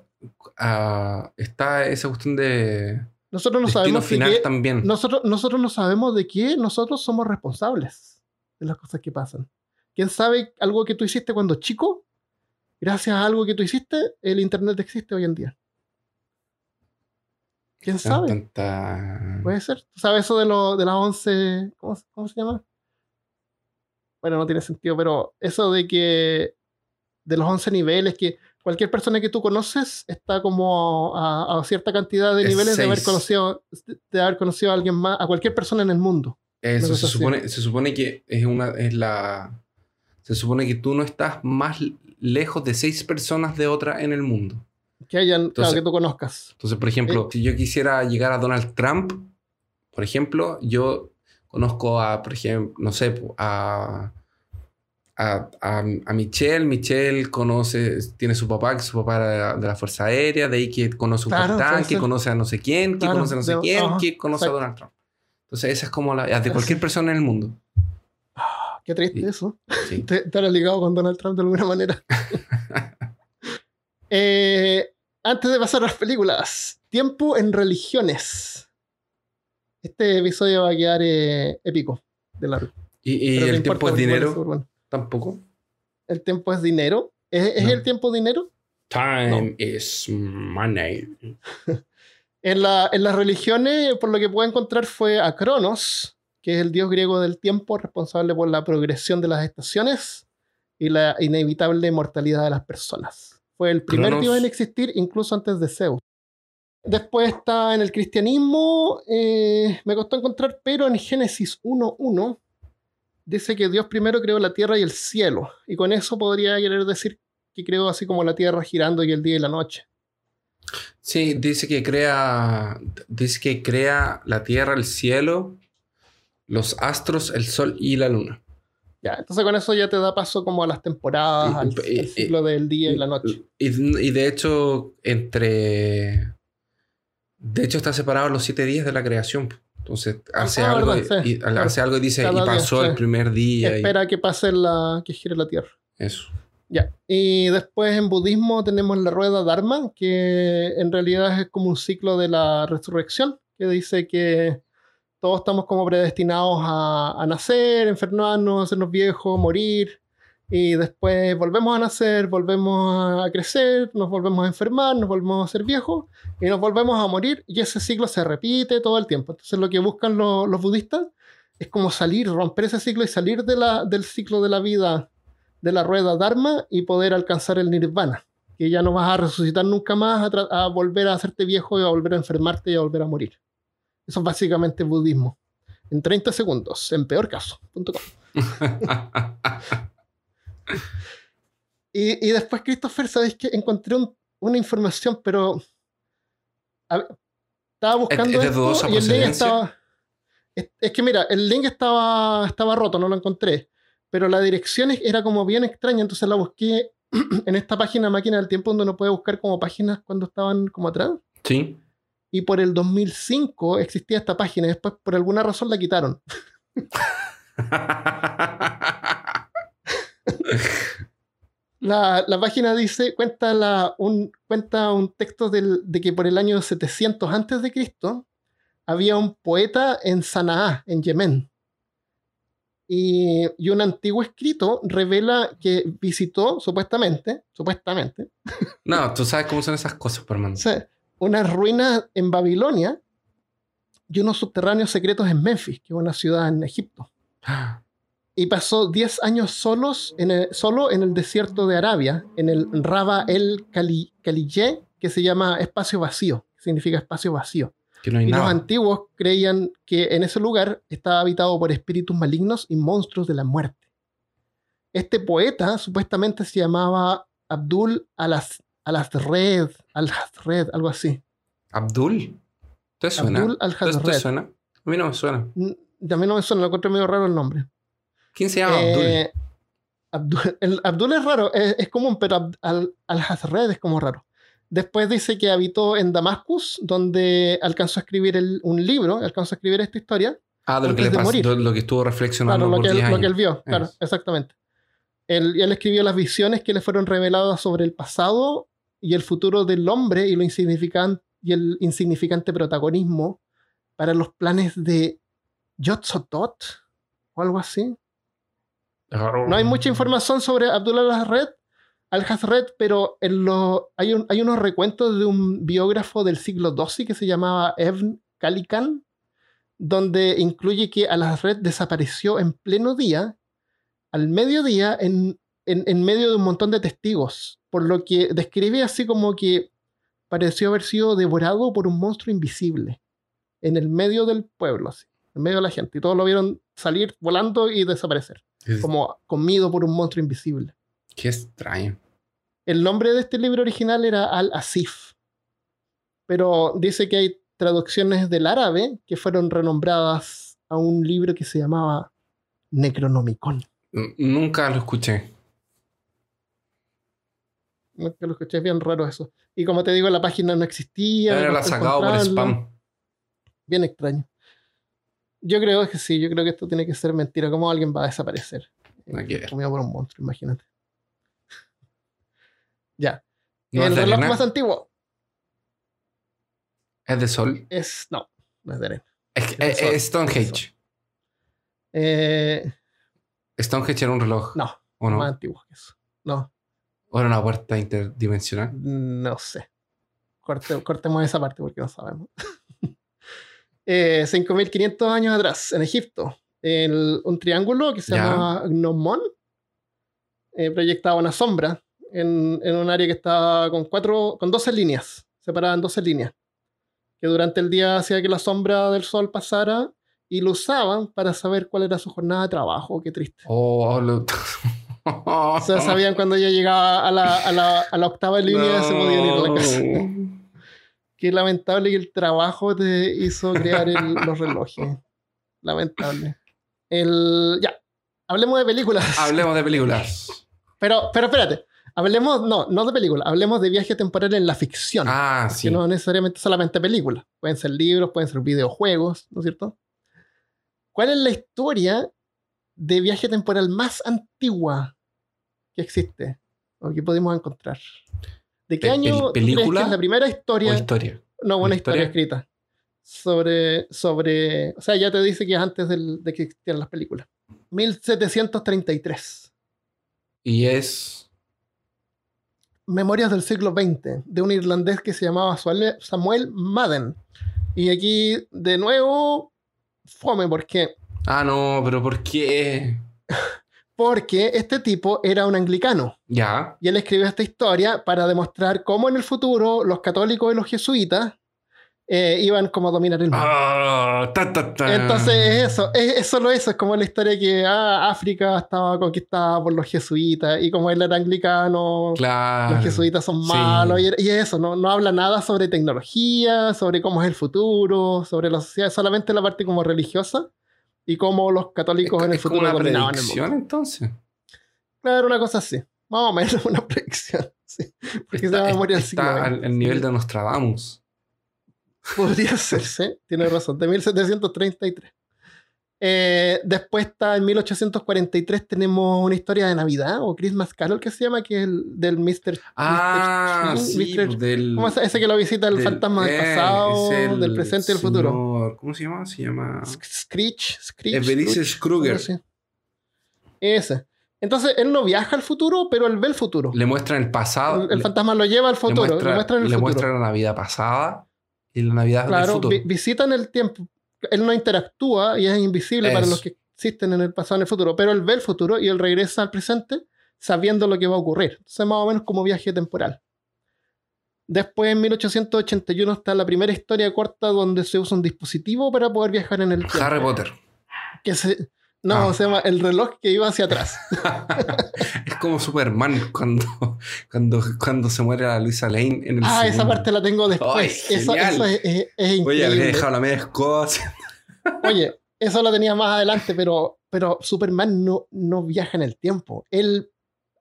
S2: Ah, está esa cuestión de
S1: Nosotros no
S2: destino
S1: sabemos de qué-
S2: también.
S1: nosotros, nosotros no sabemos de qué nosotros somos responsables de las cosas que pasan. ¿Quién sabe algo que tú hiciste cuando chico? Gracias a algo que tú hiciste, el Internet existe hoy en día. ¿Quién sabe?
S2: Tanta-
S1: Puede ser. ¿Tú sabes eso de, lo, de las 11... ¿cómo, cómo se llama? Bueno, no tiene sentido, pero eso de que de los 11 niveles, que cualquier persona que tú conoces está como a, a cierta cantidad de
S2: Es
S1: niveles de haber, conocido, de haber conocido a alguien más, a cualquier persona en el mundo.
S2: Eso se supone, se supone que es una es la se supone que tú no estás más lejos de seis personas de otra en el mundo.
S1: Que hayan, claro, que tú conozcas.
S2: Entonces, por ejemplo, si yo quisiera llegar a Donald Trump, por ejemplo, yo conozco a, por ejemplo, no sé, a, a, a, a Michelle. Michelle conoce, tiene su papá, que su papá era de la, Fuerza Aérea, de ahí que conoce a un
S1: Claro,
S2: capitán, que conoce a no sé quién, que
S1: Claro,
S2: conoce a no sé
S1: de-
S2: quién, que conoce
S1: exacto.
S2: a Donald Trump. Entonces, esa es como la de cualquier persona en el mundo.
S1: Qué triste
S2: Sí.
S1: eso.
S2: Sí.
S1: Te- ligado con Donald Trump de alguna manera. *laughs* Eh, antes de pasar a las películas, tiempo en religiones. Este episodio va a quedar eh, épico de largo.
S2: Y, y el tiempo es dinero
S1: bueno.
S2: Tampoco.
S1: El tiempo es dinero. ¿Es, es
S2: No.
S1: el tiempo dinero?
S2: Time is money. *laughs*
S1: En, la- en las religiones, por lo que puedo encontrar, fue a Cronos, que es el dios griego del tiempo, responsable por la progresión de las estaciones y la inevitable mortalidad de las personas. Fue el primer
S2: Cronos.
S1: dios en existir, incluso antes de Zeus. Después está en el cristianismo, eh, me costó encontrar, pero en Génesis 1.1 dice que Dios primero creó la tierra y el cielo. Y con eso podría querer decir que creó así como la tierra girando y el día y la noche.
S2: Sí, dice que crea. Dice que crea la tierra, el cielo, los astros, el sol y la luna.
S1: Ya, entonces con eso ya te da paso como a las temporadas,
S2: Y-
S1: al,
S2: y-
S1: al ciclo del día y la noche.
S2: Y, y de hecho, entre. De hecho, está separado los siete días de la creación. Entonces, hace,
S1: Ah,
S2: algo,
S1: verdad, sí.
S2: y, hace algo y dice, y
S1: día,
S2: pasó el
S1: sí.
S2: primer día. y-
S1: Espera que pase la que gire la Tierra.
S2: eso.
S1: Ya. Y después en budismo tenemos la rueda Dharma, que en realidad es como un ciclo de la resurrección, que dice que todos estamos como predestinados a, a nacer, enfermarnos, hacernos viejos, morir, Y después volvemos a nacer, volvemos a crecer, nos volvemos a enfermar, nos volvemos a ser viejos y nos volvemos a morir y ese ciclo se repite todo el tiempo. Entonces lo que buscan lo- los budistas es como salir, romper ese ciclo y salir de la, del ciclo de la vida, de la rueda Dharma y poder alcanzar el nirvana. Que ya no vas a resucitar nunca más, a, a volver a hacerte viejo y a volver a enfermarte y a volver a morir. Eso es básicamente budismo. En 30 segundos, en peor caso. com. *laughs* *laughs* Y, y después, Christopher, ¿sabéis que Encontré un- una información, pero. a estaba buscando.
S2: de
S1: esto y el link estaba. Es, es que mira, el link estaba, estaba roto, no lo encontré. Pero la dirección es- era como bien extraña, entonces la busqué *clears throat* en esta página Máquina del Tiempo, donde uno puede buscar como páginas cuando estaban como atrás.
S2: sí.
S1: Y por el 2005 existía esta página, y después por alguna razón la quitaron. *laughs* La, la página dice, cuenta, la, un, cuenta un texto del- de que por el año 700 antes de Cristo había un poeta en Sanaa, en Yemen. Y, y un antiguo escrito revela que visitó, supuestamente, supuestamente,
S2: no, tú sabes cómo son esas cosas, hermano. *laughs*
S1: unas ruinas en Babilonia y unos subterráneos secretos en Memphis, que es una ciudad en Egipto. Y pasó 10 años solos en el- solo en el desierto de Arabia, en el Raba el Khalilye, que se llama espacio vacío, que significa espacio vacío.
S2: Que no hay
S1: Y los
S2: nada.
S1: antiguos creían que en ese lugar estaba habitado por espíritus malignos y monstruos de la muerte. Este poeta supuestamente se llamaba Abdul Alas, Alasred, Al-Hazred, algo así.
S2: ¿Abdul? ¿Te suena?
S1: Abdul
S2: ¿Te, te
S1: Al-Hazred.
S2: suena? A mí no me suena.
S1: A mí no me suena, lo encontré medio raro el nombre.
S2: ¿Quién se llama Abdul?
S1: Eh, Abdul, *laughs* el Abdul es raro, es, es común, pero Al-Hazred es como raro. Después dice que habitó en Damascus, donde alcanzó a escribir el- un libro, alcanzó a escribir esta historia.
S2: Ah, de lo que le pasó, lo, que estuvo reflexionando
S1: Claro, lo
S2: por
S1: que, él,
S2: 10
S1: lo que él vio, claro, exactamente. Él, y él escribió las visiones que le fueron reveladas sobre el pasado y el futuro del hombre y, lo insignificante, y el insignificante protagonismo para los planes de Yotzotot o algo así. No hay mucha información sobre Abdullah al-Hazred, al-Hazred, pero en hay, un- hay unos recuentos de un biógrafo del siglo XII que se llamaba Ebn Kalikan, donde incluye que al-Hazred desapareció en pleno día, al mediodía, en, en, en medio de un montón de testigos, por lo que describe así como que pareció haber sido devorado por un monstruo invisible, en el medio del pueblo, así, en medio de la gente, y todos lo vieron salir volando y desaparecer
S2: Es-
S1: como comido por un monstruo invisible.
S2: Qué extraño.
S1: El nombre de este libro original era Al-Asif, pero dice que hay traducciones del árabe que fueron renombradas a un libro que se llamaba Necronomicon.
S2: Nunca lo escuché.
S1: Que lo escuché es bien raro eso. Y como te digo, la página no existía.
S2: Era
S1: no
S2: la sacado por spam.
S1: Bien extraño. Yo creo que sí, yo creo que esto tiene que ser mentira. ¿Cómo alguien va a desaparecer? Comido por un monstruo, imagínate. *laughs* ya.
S2: ¿No
S1: el reloj
S2: arena?
S1: más antiguo
S2: ¿Es de sol?
S1: es. No, no es de arena.
S2: Es, eh, es Stonehenge.
S1: Eh,
S2: Stonehenge era un reloj.
S1: no,
S2: ¿O no?
S1: más antiguo que eso. No,
S2: ¿O era una puerta interdimensional?
S1: no sé. Corte- cortemos esa parte porque no sabemos. *laughs* eh, 5.500 años atrás, en Egipto, el- un triángulo que se
S2: Ya.
S1: llama Gnomon eh, proyectaba una sombra en, en un área que estaba con, cuatro, con 12 líneas, separada en 12 líneas, que durante el día hacía que la sombra del sol pasara y lo usaban para saber cuál era su jornada de trabajo. Qué triste.
S2: Oh, lo...
S1: O sea, *laughs* sabían cuando ya llegaba a la, a la, a la octava línea y se podían ir a la casa. Qué lamentable que el trabajo te hizo crear el- *laughs* los relojes. Lamentable. El, ya, hablemos de películas.
S2: Hablemos de películas. *laughs*
S1: Pero, pero espérate. Hablemos, no, no de películas. Hablemos de viaje temporal en la ficción.
S2: Ah,
S1: Que
S2: sí.
S1: no necesariamente solamente películas. Pueden ser libros, pueden ser videojuegos, ¿no es cierto? ¿Cuál es la historia de viaje temporal más antigua que existe? O que pudimos encontrar. ¿De qué
S2: Pe-
S1: año crees que
S2: película
S1: es la primera historia?
S2: historia.
S1: no, una
S2: ¿Una
S1: historia?
S2: historia?
S1: escrita. Sobre, sobre. O sea, ya te dice que es antes del- de que existieran las películas. 1733.
S2: Y es.
S1: Memorias del siglo XX, de un irlandés que se llamaba Samuel Madden. Y aquí, de nuevo, fome, ¿por qué?
S2: Ah, no, pero ¿por qué?
S1: Porque este tipo era un anglicano.
S2: Ya.
S1: Y él escribió esta historia para demostrar cómo en el futuro los católicos y los jesuitas eh, iban como a dominar el mundo.
S2: Ah, ta, ta, ta.
S1: Entonces es eso, es, es solo eso, es como la historia que ah, África estaba conquistada por los jesuitas y como él era anglicano,
S2: Claro.
S1: los jesuitas son
S2: sí.
S1: malos y, y eso, no, no habla nada sobre tecnología, sobre cómo es el futuro, sobre la sociedad, solamente la parte como religiosa y cómo los católicos
S2: Es-
S1: en el
S2: es como
S1: futuro
S2: una
S1: dominaban el
S2: predicción,
S1: mundo.
S2: entonces.
S1: Claro, una cosa así, más o menos *laughs* una predicción, sí, porque se va a morir el
S2: está al, al nivel de Nostradamus.
S1: Podría ser, sí, tiene razón, de 1733. Eh, después está en 1843 tenemos una historia de Navidad o Christmas Carol que se llama, que es el del Mr.
S2: Ah,
S1: Mr.
S2: sí,
S1: Mr.
S2: pues, del.
S1: ¿Cómo es ese que lo visita el
S2: del-
S1: fantasma del
S2: eh,
S1: pasado,
S2: el
S1: del presente y del futuro?
S2: ¿Cómo se llama? Se llama.
S1: Screech, Screech. Scrooge,
S2: Kruger.
S1: Ese. Entonces él no viaja al futuro, pero él ve el futuro.
S2: Le muestran el pasado.
S1: el, fantasma lo lleva al
S2: le
S1: futuro,
S2: muestra,
S1: le muestran el
S2: le
S1: futuro.
S2: muestra la Navidad pasada y la Navidad del
S1: Claro,
S2: futuro.
S1: vi- visitan el tiempo. Él no interactúa y es invisible para los que existen en el pasado y en el futuro, pero él ve el futuro y él regresa al presente sabiendo lo que va a ocurrir. Entonces, más o menos como viaje temporal. Después, en 1881, está la primera historia corta donde se usa un dispositivo para poder viajar en el tiempo.
S2: Harry Potter.
S1: Que se, no,
S2: Ah.
S1: se llama el reloj que iba hacia atrás. *laughs*
S2: es como Superman cuando, cuando, cuando se muere la Luisa Lane en el
S1: ah, esa parte la tengo después.
S2: Ay,
S1: eso eso es, es- es
S2: Oye, habría
S1: increíble.
S2: dejado la media escoba.
S1: Oye, *laughs* eso lo tenía más adelante, pero, pero Superman no, no viaja en el tiempo. Él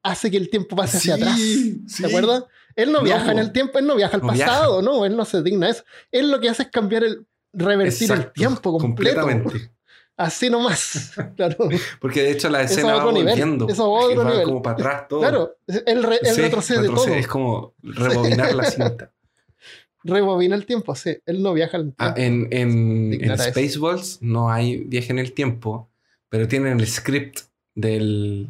S1: hace que el tiempo pase hacia
S2: Sí,
S1: atrás.
S2: sí.
S1: ¿Te acuerdas? Él no,
S2: No,
S1: viaja en el tiempo, él no viaja al
S2: No
S1: pasado, no, él no se digna de eso. Él lo que hace es cambiar el, revertir el tiempo completo.
S2: Completamente. *laughs*
S1: Así nomás. *laughs* Claro.
S2: Porque de hecho la escena va
S1: otro nivel,
S2: volviendo.
S1: eso a otro
S2: va
S1: nivel.
S2: como para atrás todo.
S1: Claro, él, re- él
S2: Sí,
S1: retrocede
S2: retrocede,
S1: todo.
S2: Es como rebobinar la cinta. *laughs*
S1: Rebobina el tiempo, sí. Él no viaja al tiempo.
S2: Ah, en en, en. Spaceballs no hay viaje en el tiempo, pero tienen el script del...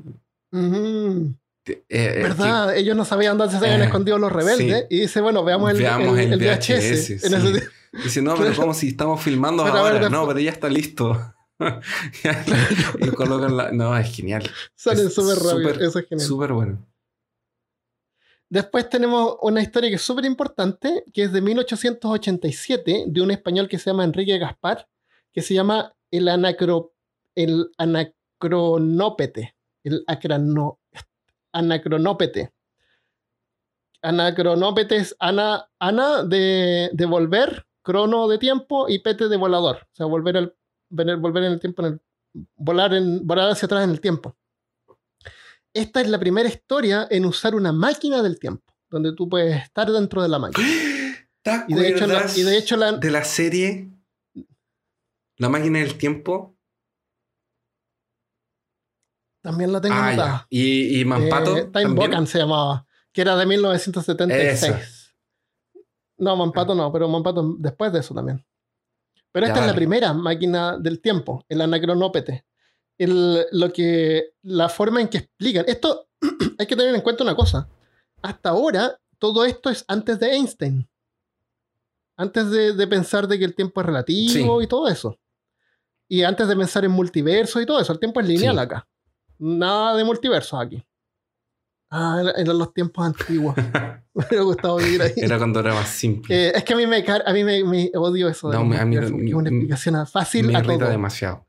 S1: Ujú.
S2: eh, eh,
S1: ¿Verdad? Ellos no sabían dónde se habían
S2: Eh,
S1: escondido los rebeldes.
S2: sí.
S1: Y dice, bueno, veamos el,
S2: Veamos
S1: el-
S2: el
S1: el
S2: VHS,
S1: VHS.
S2: sí.
S1: En ese-
S2: que Dice, no, pero *laughs*
S1: Claro.
S2: como si estamos filmando
S1: Pero ver,
S2: ahora.
S1: después-
S2: No, pero ya está listo. *laughs* y colocan la... No, es genial.
S1: Salen súper rápido. Eso es genial.
S2: Súper bueno.
S1: Después tenemos una historia que es súper importante, que es de 1887, de un español que se llama Enrique Gaspar, que se llama el, anacro, el anacronópete. El acrano, anacronópete. Anacronópete es ana, ana de, de volver, crono de tiempo y pete de volador. O sea, volver, al, venir- volver en el tiempo, en el, volar, en, volar hacia atrás en el tiempo. Esta es la primera historia en usar una máquina del tiempo, donde tú puedes estar dentro de la máquina. *gasps*
S2: ¿Te
S1: Y de hecho, la,
S2: acuerdas
S1: y de, hecho la,
S2: de la serie La máquina del tiempo?
S1: también la tengo
S2: Ah,
S1: anotada.
S2: ya. Y, y Mampato.
S1: Eh, Time? Bocan se llamaba, que era de 1976.
S2: Esa.
S1: No, Mampato no, pero Mampato después de eso también. Pero esta
S2: Ya,
S1: es la primera máquina del tiempo, el anacronópete. El, lo que, la forma en que explican. Esto *clears throat* hay que tener en cuenta una cosa. Hasta ahora, todo esto es antes de Einstein. Antes de, de pensar de que el tiempo es relativo
S2: Sí.
S1: y todo eso. Y antes de pensar en multiverso y todo eso. El tiempo es lineal
S2: Sí.
S1: acá. Nada de multiversos aquí. Ah, era- eran los tiempos antiguos. *laughs* Me hubiera gustado vivir ahí.
S2: Era cuando era más simple.
S1: Eh, es que a mí me, a mí me, me odio eso. de
S2: No, a mí-
S1: es una explicación fácil
S2: Me
S1: a
S2: irrita
S1: todo.
S2: demasiado.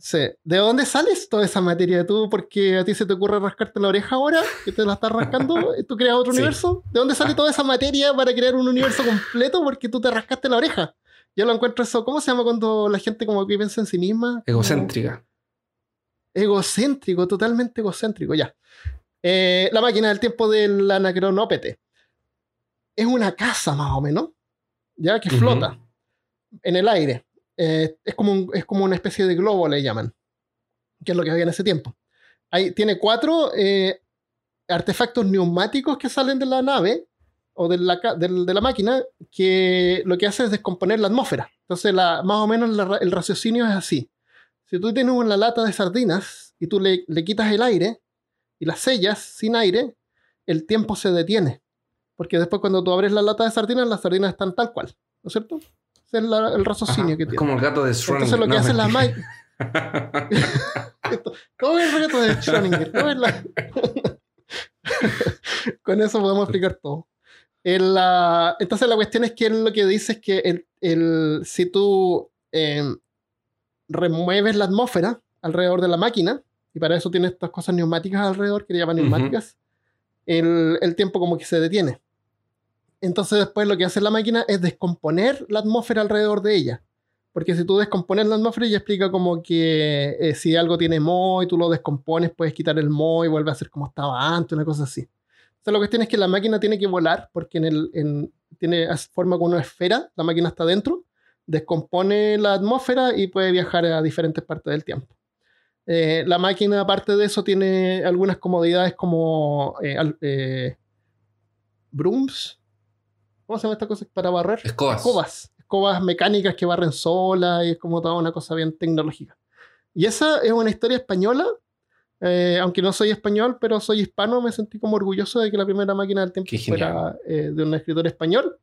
S1: Sí. ¿De dónde sales toda esa materia? ¿Tú porque a ti se te ocurre rascarte la oreja ahora? ¿Que te la estás rascando? *laughs* ¿Tú creas otro
S2: Sí.
S1: universo? ¿De dónde sale
S2: Ah.
S1: toda esa materia para crear un universo completo porque tú te rascaste la oreja? Yo lo encuentro eso. ¿Cómo se llama cuando la gente como que piensa en sí misma? Como-
S2: Egocéntrica.
S1: egocéntrico, totalmente egocéntrico, ya. Eh, la máquina del tiempo del anacronópete. Es una casa más o menos, ya que flota en el aire. Eh, es, como un- es como una especie de globo, le llaman, que es lo que había en ese tiempo. Ahí tiene cuatro eh, artefactos neumáticos que salen de la nave o de la, de la máquina que lo que hace es descomponer la atmósfera. Entonces, la, más o menos la el raciocinio es así. Si tú tienes una lata de sardinas y tú le, le quitas el aire, y las sellas sin aire, el tiempo se detiene. Porque después cuando tú abres la lata de sardinas, las sardinas están tal cual, ¿no es cierto? Ese es la- el raciocinio
S2: Ajá,
S1: que
S2: es
S1: tiene.
S2: como el gato de Schrödinger.
S1: Entonces lo que
S2: No,
S1: hace la
S2: mentira.
S1: máquina... *laughs* todo el reto de Schrödinger. todo es la- *laughs* Con eso podemos explicar todo. En la- entonces la cuestión es que él lo que dice es que el, el- si tú eh, remueves la atmósfera alrededor de la máquina, y para eso tiene estas cosas neumáticas alrededor que le llaman neumáticas, el, el tiempo como que se detiene. Entonces después lo que hace la máquina es descomponer la atmósfera alrededor de ella. Porque si tú descompones la atmósfera, ella explica como que eh, si algo tiene moho y tú lo descompones, puedes quitar el moho y vuelve a ser como estaba antes, una cosa así. Entonces la cuestión es que la máquina tiene que volar porque en el, en- tiene forma como una esfera, la máquina está dentro, descompone la atmósfera y puede viajar a diferentes partes del tiempo. Eh, la máquina, aparte de eso, tiene algunas comodidades como eh, eh, brooms. ¿Cómo se llama esta cosa para barrer?
S2: Escobas.
S1: Escobas. Escobas mecánicas que barren sola y es como toda una cosa bien tecnológica. Y esa es una historia española. eh, aunque no soy español, pero soy hispano, me sentí como orgulloso de que la primera máquina del tiempo fuera eh, de un escritor español.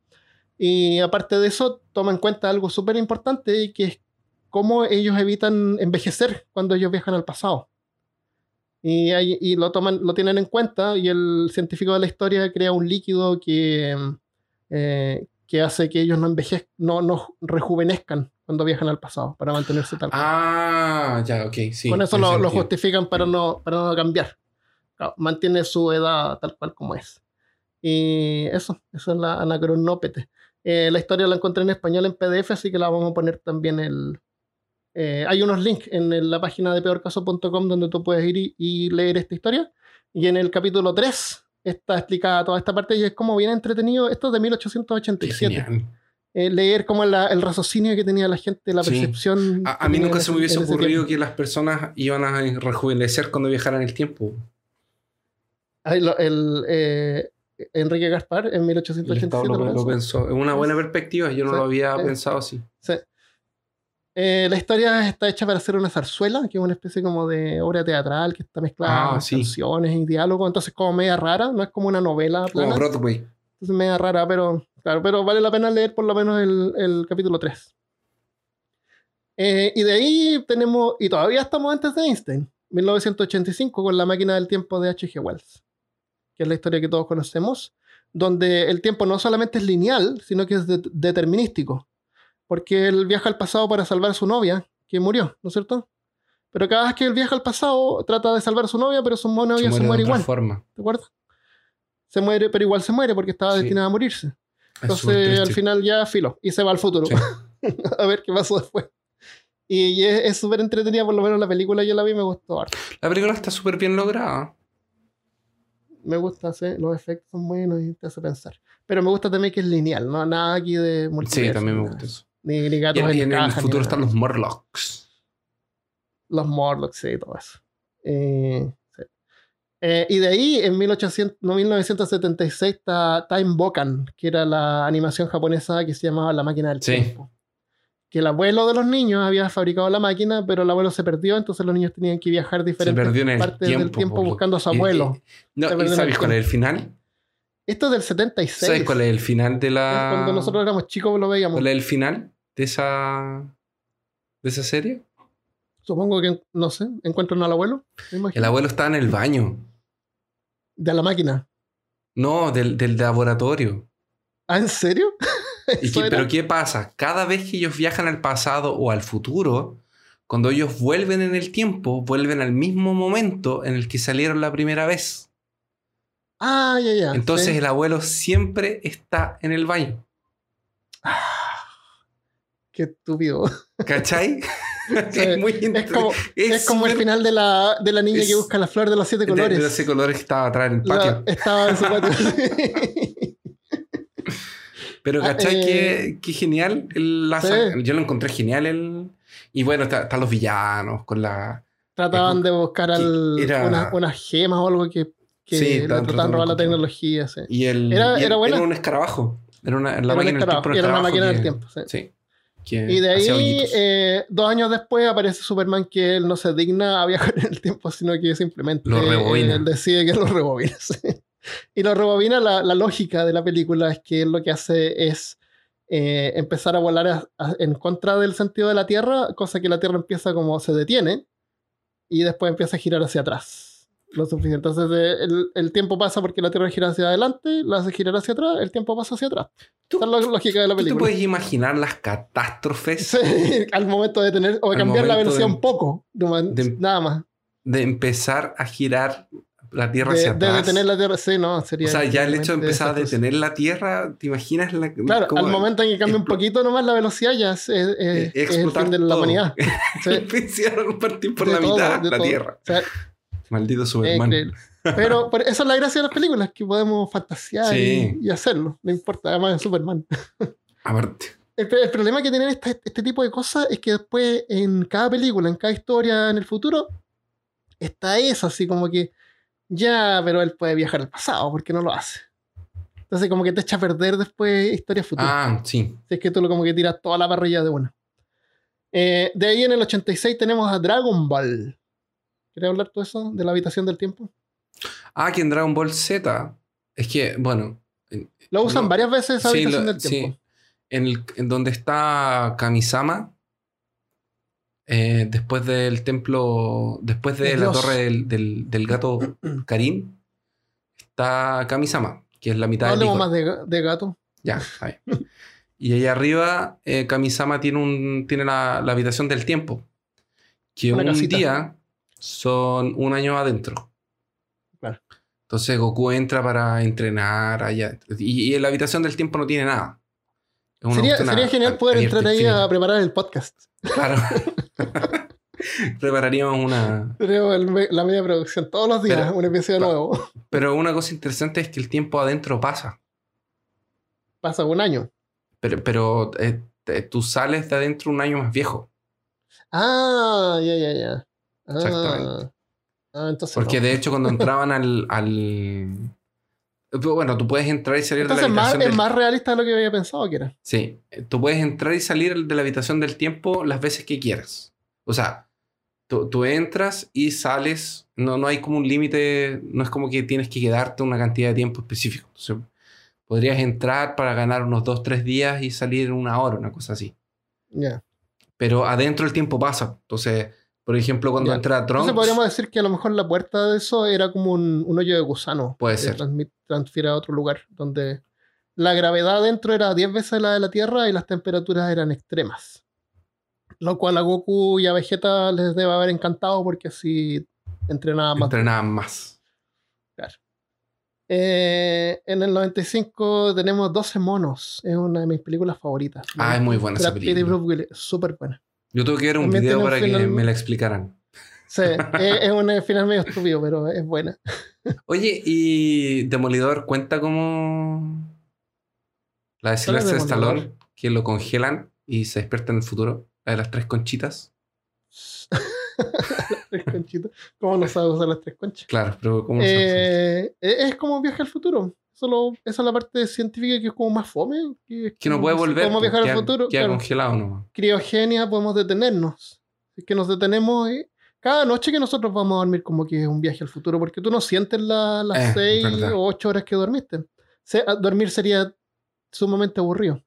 S1: Y aparte de eso, toma en cuenta algo súper importante que es cómo ellos evitan envejecer cuando ellos viajan al pasado. Y, ahí- y lo, toman, lo tienen en cuenta y el científico de la historia crea un líquido que, eh, que hace que ellos no envejezcan, no, no rejuvenezcan cuando viajan al pasado para mantenerse tal.
S2: Ah, ya, ok, sí.
S1: Con eso lo, lo justifican para no, para no cambiar. Claro, mantiene su edad tal cual como es. Y eso, eso es la anacronópete. Eh, la historia la encontré en español en PDF, así que la vamos a poner también el... eh, hay unos links en la página de peorcaso.com donde tú puedes ir y, y leer esta historia. Y en el capítulo 3 está explicada toda esta parte y es como bien entretenido. Esto es de
S2: Qué
S1: 1887.
S2: genial.
S1: Eh, leer como la- el raciocinio que tenía la gente, la
S2: Sí.
S1: percepción.
S2: A, a mí nunca se me
S1: ese-
S2: hubiese ocurrido
S1: tiempo.
S2: que las personas iban a rejuvenecer cuando viajaran el tiempo.
S1: El, eh, Enrique Gaspar en
S2: El
S1: 1887
S2: Estado lo,
S1: lo pensó.
S2: Es una buena perspectiva, yo no
S1: Sí,
S2: lo había
S1: sí.
S2: pensado así.
S1: Sí. Eh, la historia está hecha para hacer una zarzuela, que es una especie como de obra teatral que está mezclada
S2: Ah,
S1: con
S2: sí.
S1: canciones y diálogos, entonces como media rara, no es como una novela
S2: Como
S1: plana,
S2: Broadway.
S1: entonces media rara, pero claro, pero vale la pena leer por lo menos el, el capítulo 3. Eh, y de ahí tenemos, y todavía estamos antes de Einstein, 1985, con la máquina del tiempo de H.G. Wells, que es la historia que todos conocemos, donde el tiempo no solamente es lineal, sino que es de- determinístico, porque él viaja al pasado para salvar a su novia, que murió, ¿no es cierto? Pero cada vez que él viaja al pasado, trata de salvar a su novia, pero su novia se muere,
S2: de otra
S1: igual,
S2: forma.
S1: ¿te acuerdas? Se muere, pero igual se muere porque estaba
S2: Sí.
S1: destinada a morirse. Entonces, al final ya filo. Y se va al futuro.
S2: Sí. *laughs*
S1: a ver qué pasó después. Y, y es súper entretenida, por lo menos la película yo la vi y me gustó harto.
S2: La película está súper bien lograda.
S1: Me gusta, sí, los efectos son buenos y te hace pensar. Pero me gusta también que es lineal, no nada aquí de
S2: Sí,
S1: multiverso,
S2: también me gusta eso.
S1: Ni, ni
S2: Y,
S1: gatos
S2: en- y
S1: en
S2: en el
S1: caja,
S2: futuro están los Morlocks.
S1: los Morlocks y todo eso. Eh, sí. Eh, y de ahí, en 1800, no, 1976, está Time Bokan, que era la animación japonesa que se llamaba La Máquina del
S2: Sí.
S1: Tiempo. Que el abuelo de los niños había fabricado la máquina, pero el abuelo se perdió, entonces los niños tenían que viajar diferentes partes del
S2: tiempo, lo-
S1: buscando a su abuelo.
S2: y- no,
S1: Se
S2: ¿y
S1: perdió en
S2: ¿Sabes cuál es el final?
S1: Esto es del 76.
S2: ¿Sabes cuál es el final de la.
S1: Cuando nosotros éramos chicos lo veíamos.
S2: ¿Cuál es el final de esa. de esa serie?
S1: Supongo que, no sé, encuentran al abuelo.
S2: El abuelo está en el baño.
S1: De la máquina.
S2: No, del, del laboratorio.
S1: ¿Ah, en serio? *laughs*
S2: ¿Y
S1: ¿Eso
S2: qué-
S1: era?
S2: pero ¿qué pasa? Cada vez que ellos viajan al pasado o al futuro, cuando ellos vuelven en el tiempo, vuelven al mismo momento en el que salieron la primera vez.
S1: Ah, ya, ya.
S2: Entonces
S1: sí.
S2: el abuelo siempre está en el baño.
S1: Qué estúpido.
S2: ¿Cachai? *laughs* Es muy
S1: Es como,
S2: es
S1: es como el final de la, de la niña
S2: es-
S1: que busca la flor de los siete
S2: de-
S1: colores.
S2: De, los colores que estaba atrás en el
S1: La-
S2: patio.
S1: estaba en su patio. *laughs*
S2: Pero
S1: Ah,
S2: ¿cachai?
S1: eh,
S2: qué, genial. el-
S1: sí.
S2: Yo lo encontré genial. El... Y bueno, está- están los villanos con la...
S1: Trataban de buscar al-
S2: Era-
S1: unas, unas gemas o algo que, que
S2: Sí,
S1: le trataban de robar la
S2: de
S1: tecnología. Sí.
S2: Y el,
S1: Era-
S2: y el-
S1: era buena.
S2: un escarabajo. Era una, la
S1: Era,
S2: máquina del tiempo,
S1: era una máquina del tiempo. sí.
S2: Sí. Que
S1: Y de ahí, eh, dos años después, aparece Superman que él no se digna a viajar en el tiempo, sino que simplemente
S2: Lo rebobina.
S1: él decide que lo rebobina. *laughs* sí. Y lo rebobina, la, la lógica de la película es que él lo que hace es eh, empezar a volar a- a- en contra del sentido de la Tierra, cosa que la Tierra empieza como se detiene y después empieza a girar hacia atrás. Lo suficiente. Entonces el, el tiempo pasa porque la Tierra gira hacia adelante, la hace girar hacia atrás, el tiempo pasa hacia atrás.
S2: ¿Tú,
S1: Esa es la lógica de la
S2: tú
S1: película.
S2: puedes imaginar las catástrofes
S1: Sí, *laughs* al momento de tener o de cambiar la velocidad
S2: de-
S1: un poco,
S2: de-
S1: nada más.
S2: de empezar a girar la Tierra
S1: De,
S2: hacia
S1: de
S2: atrás?
S1: detener la Tierra, sí, no, sería.
S2: o sea, ya el hecho de empezar a detener la Tierra, ¿te imaginas la,
S1: Claro, al momento en que cambia un poquito nomás la velocidad, ya es, es- es- es el fin de la humanidad. *laughs* Sí,
S2: Empezaron a partir por
S1: de
S2: la
S1: todo,
S2: mitad
S1: de
S2: la
S1: todo.
S2: Tierra.
S1: O sea,
S2: Maldito Superman.
S1: Pero, pero esa es la gracia de las películas, que podemos fantasear
S2: Sí.
S1: y, y hacerlo. No importa, además es Superman.
S2: Aparte.
S1: El, el problema que tienen este, este tipo de cosas es que después en cada película, en cada historia en el futuro, está eso, así como que ya, pero él puede viajar al pasado, porque no lo hace. Entonces como que te echa a perder después historias futuras.
S2: Ah, sí.
S1: Si es que tú lo como que tiras toda la parrilla de una. Eh, de ahí en el 86 tenemos a Dragon Ball. ¿Quieres hablar tú eso? De la habitación del tiempo.
S2: Ah, que en Dragon Ball Z. Es que, bueno.
S1: Lo usan
S2: No.
S1: varias veces esa
S2: sí,
S1: habitación
S2: lo-
S1: del tiempo.
S2: sí. En, el- en donde está Kamisama. eh, después del templo. Después de la torre del, del- del gato *clears throat* Karin. Está Kamisama. Que es la mitad
S1: No hablemos más de, de gato.
S2: Ya, bien. Y allá arriba, eh, Kamisama tiene, un, tiene la, la habitación del tiempo. Que
S1: Una
S2: un
S1: casita.
S2: día son un año adentro.
S1: Claro.
S2: Entonces Goku entra para entrenar allá. Y, y en la habitación del tiempo no tiene nada.
S1: Sería, genial poder entrar ahí a preparar el podcast.
S2: Claro. *laughs* Prepararíamos una.
S1: Tenemos el la media producción todos los días,
S2: Pero-
S1: un episodio nuevo.
S2: Pero una cosa interesante es que el tiempo adentro pasa.
S1: Pasa un año.
S2: Pero, pero eh, tú sales de adentro un año más viejo.
S1: Ah, ya, ya, ya. Ah,
S2: Exactamente.
S1: Ah, entonces
S2: Porque
S1: no.
S2: de hecho cuando *laughs* entraban al, al... Bueno, tú puedes entrar y salir
S1: Entonces
S2: de la
S1: más,
S2: habitación
S1: es
S2: del...
S1: más realista de lo que había pensado que era.
S2: Sí, tú puedes entrar y salir de la habitación del tiempo las veces que quieras. O sea, tú, tú entras y sales, no, no hay como un límite, no es como que tienes que quedarte una cantidad de tiempo específico. Entonces, podrías entrar para ganar unos 2, 3 días y salir en una hora, una cosa así.
S1: Ya.
S2: Pero adentro el tiempo pasa. Entonces, por ejemplo, cuando
S1: Ya.
S2: entra Trunks...
S1: Entonces podríamos decir que a lo mejor la puerta de eso era como un, un hoyo de gusano.
S2: Puede
S1: que
S2: ser.
S1: transfiere a otro lugar donde la gravedad dentro era 10 veces la de la Tierra y las temperaturas eran extremas. Lo cual a Goku y a Vegeta les debe haber encantado porque así entrenaban más.
S2: entrenaban más.
S1: Eh, en el 95 tenemos 12 monos. Es una de mis películas favoritas.
S2: Ah, es muy buena esa
S1: Brad Pitt y
S2: película.
S1: Bruce Willis. Súper buena.
S2: Yo tuve que ver un
S1: También
S2: video
S1: un
S2: para que me la explicaran.
S1: Sí, *laughs* es, es un final medio estúpido, pero es buena. *laughs*
S2: Oye, ¿y Demolidor cuenta como la de
S1: ¿Cuál es
S2: Sylvester? Stallone, que lo congelan y se despierta en el futuro? La de las tres conchitas. *laughs*
S1: Las tres conchitas. ¿Cómo no sabes usar las tres conchas?
S2: Claro, pero ¿cómo
S1: Eh, es es como viaje al futuro. Solo, esa es la parte científica que es como más fome. Que, es
S2: Que no puede volver.
S1: Podemos
S2: pues,
S1: viajar
S2: queda,
S1: al futuro.
S2: queda
S1: claro.
S2: congelado nomás.
S1: Criogenia, podemos detenernos. Es que nos detenemos. y cada noche que nosotros vamos a dormir, como que es un viaje al futuro, porque tú no sientes la- las
S2: Eh,
S1: seis
S2: verdad.
S1: o ocho horas que dormiste. Se- a- dormir sería sumamente aburrido.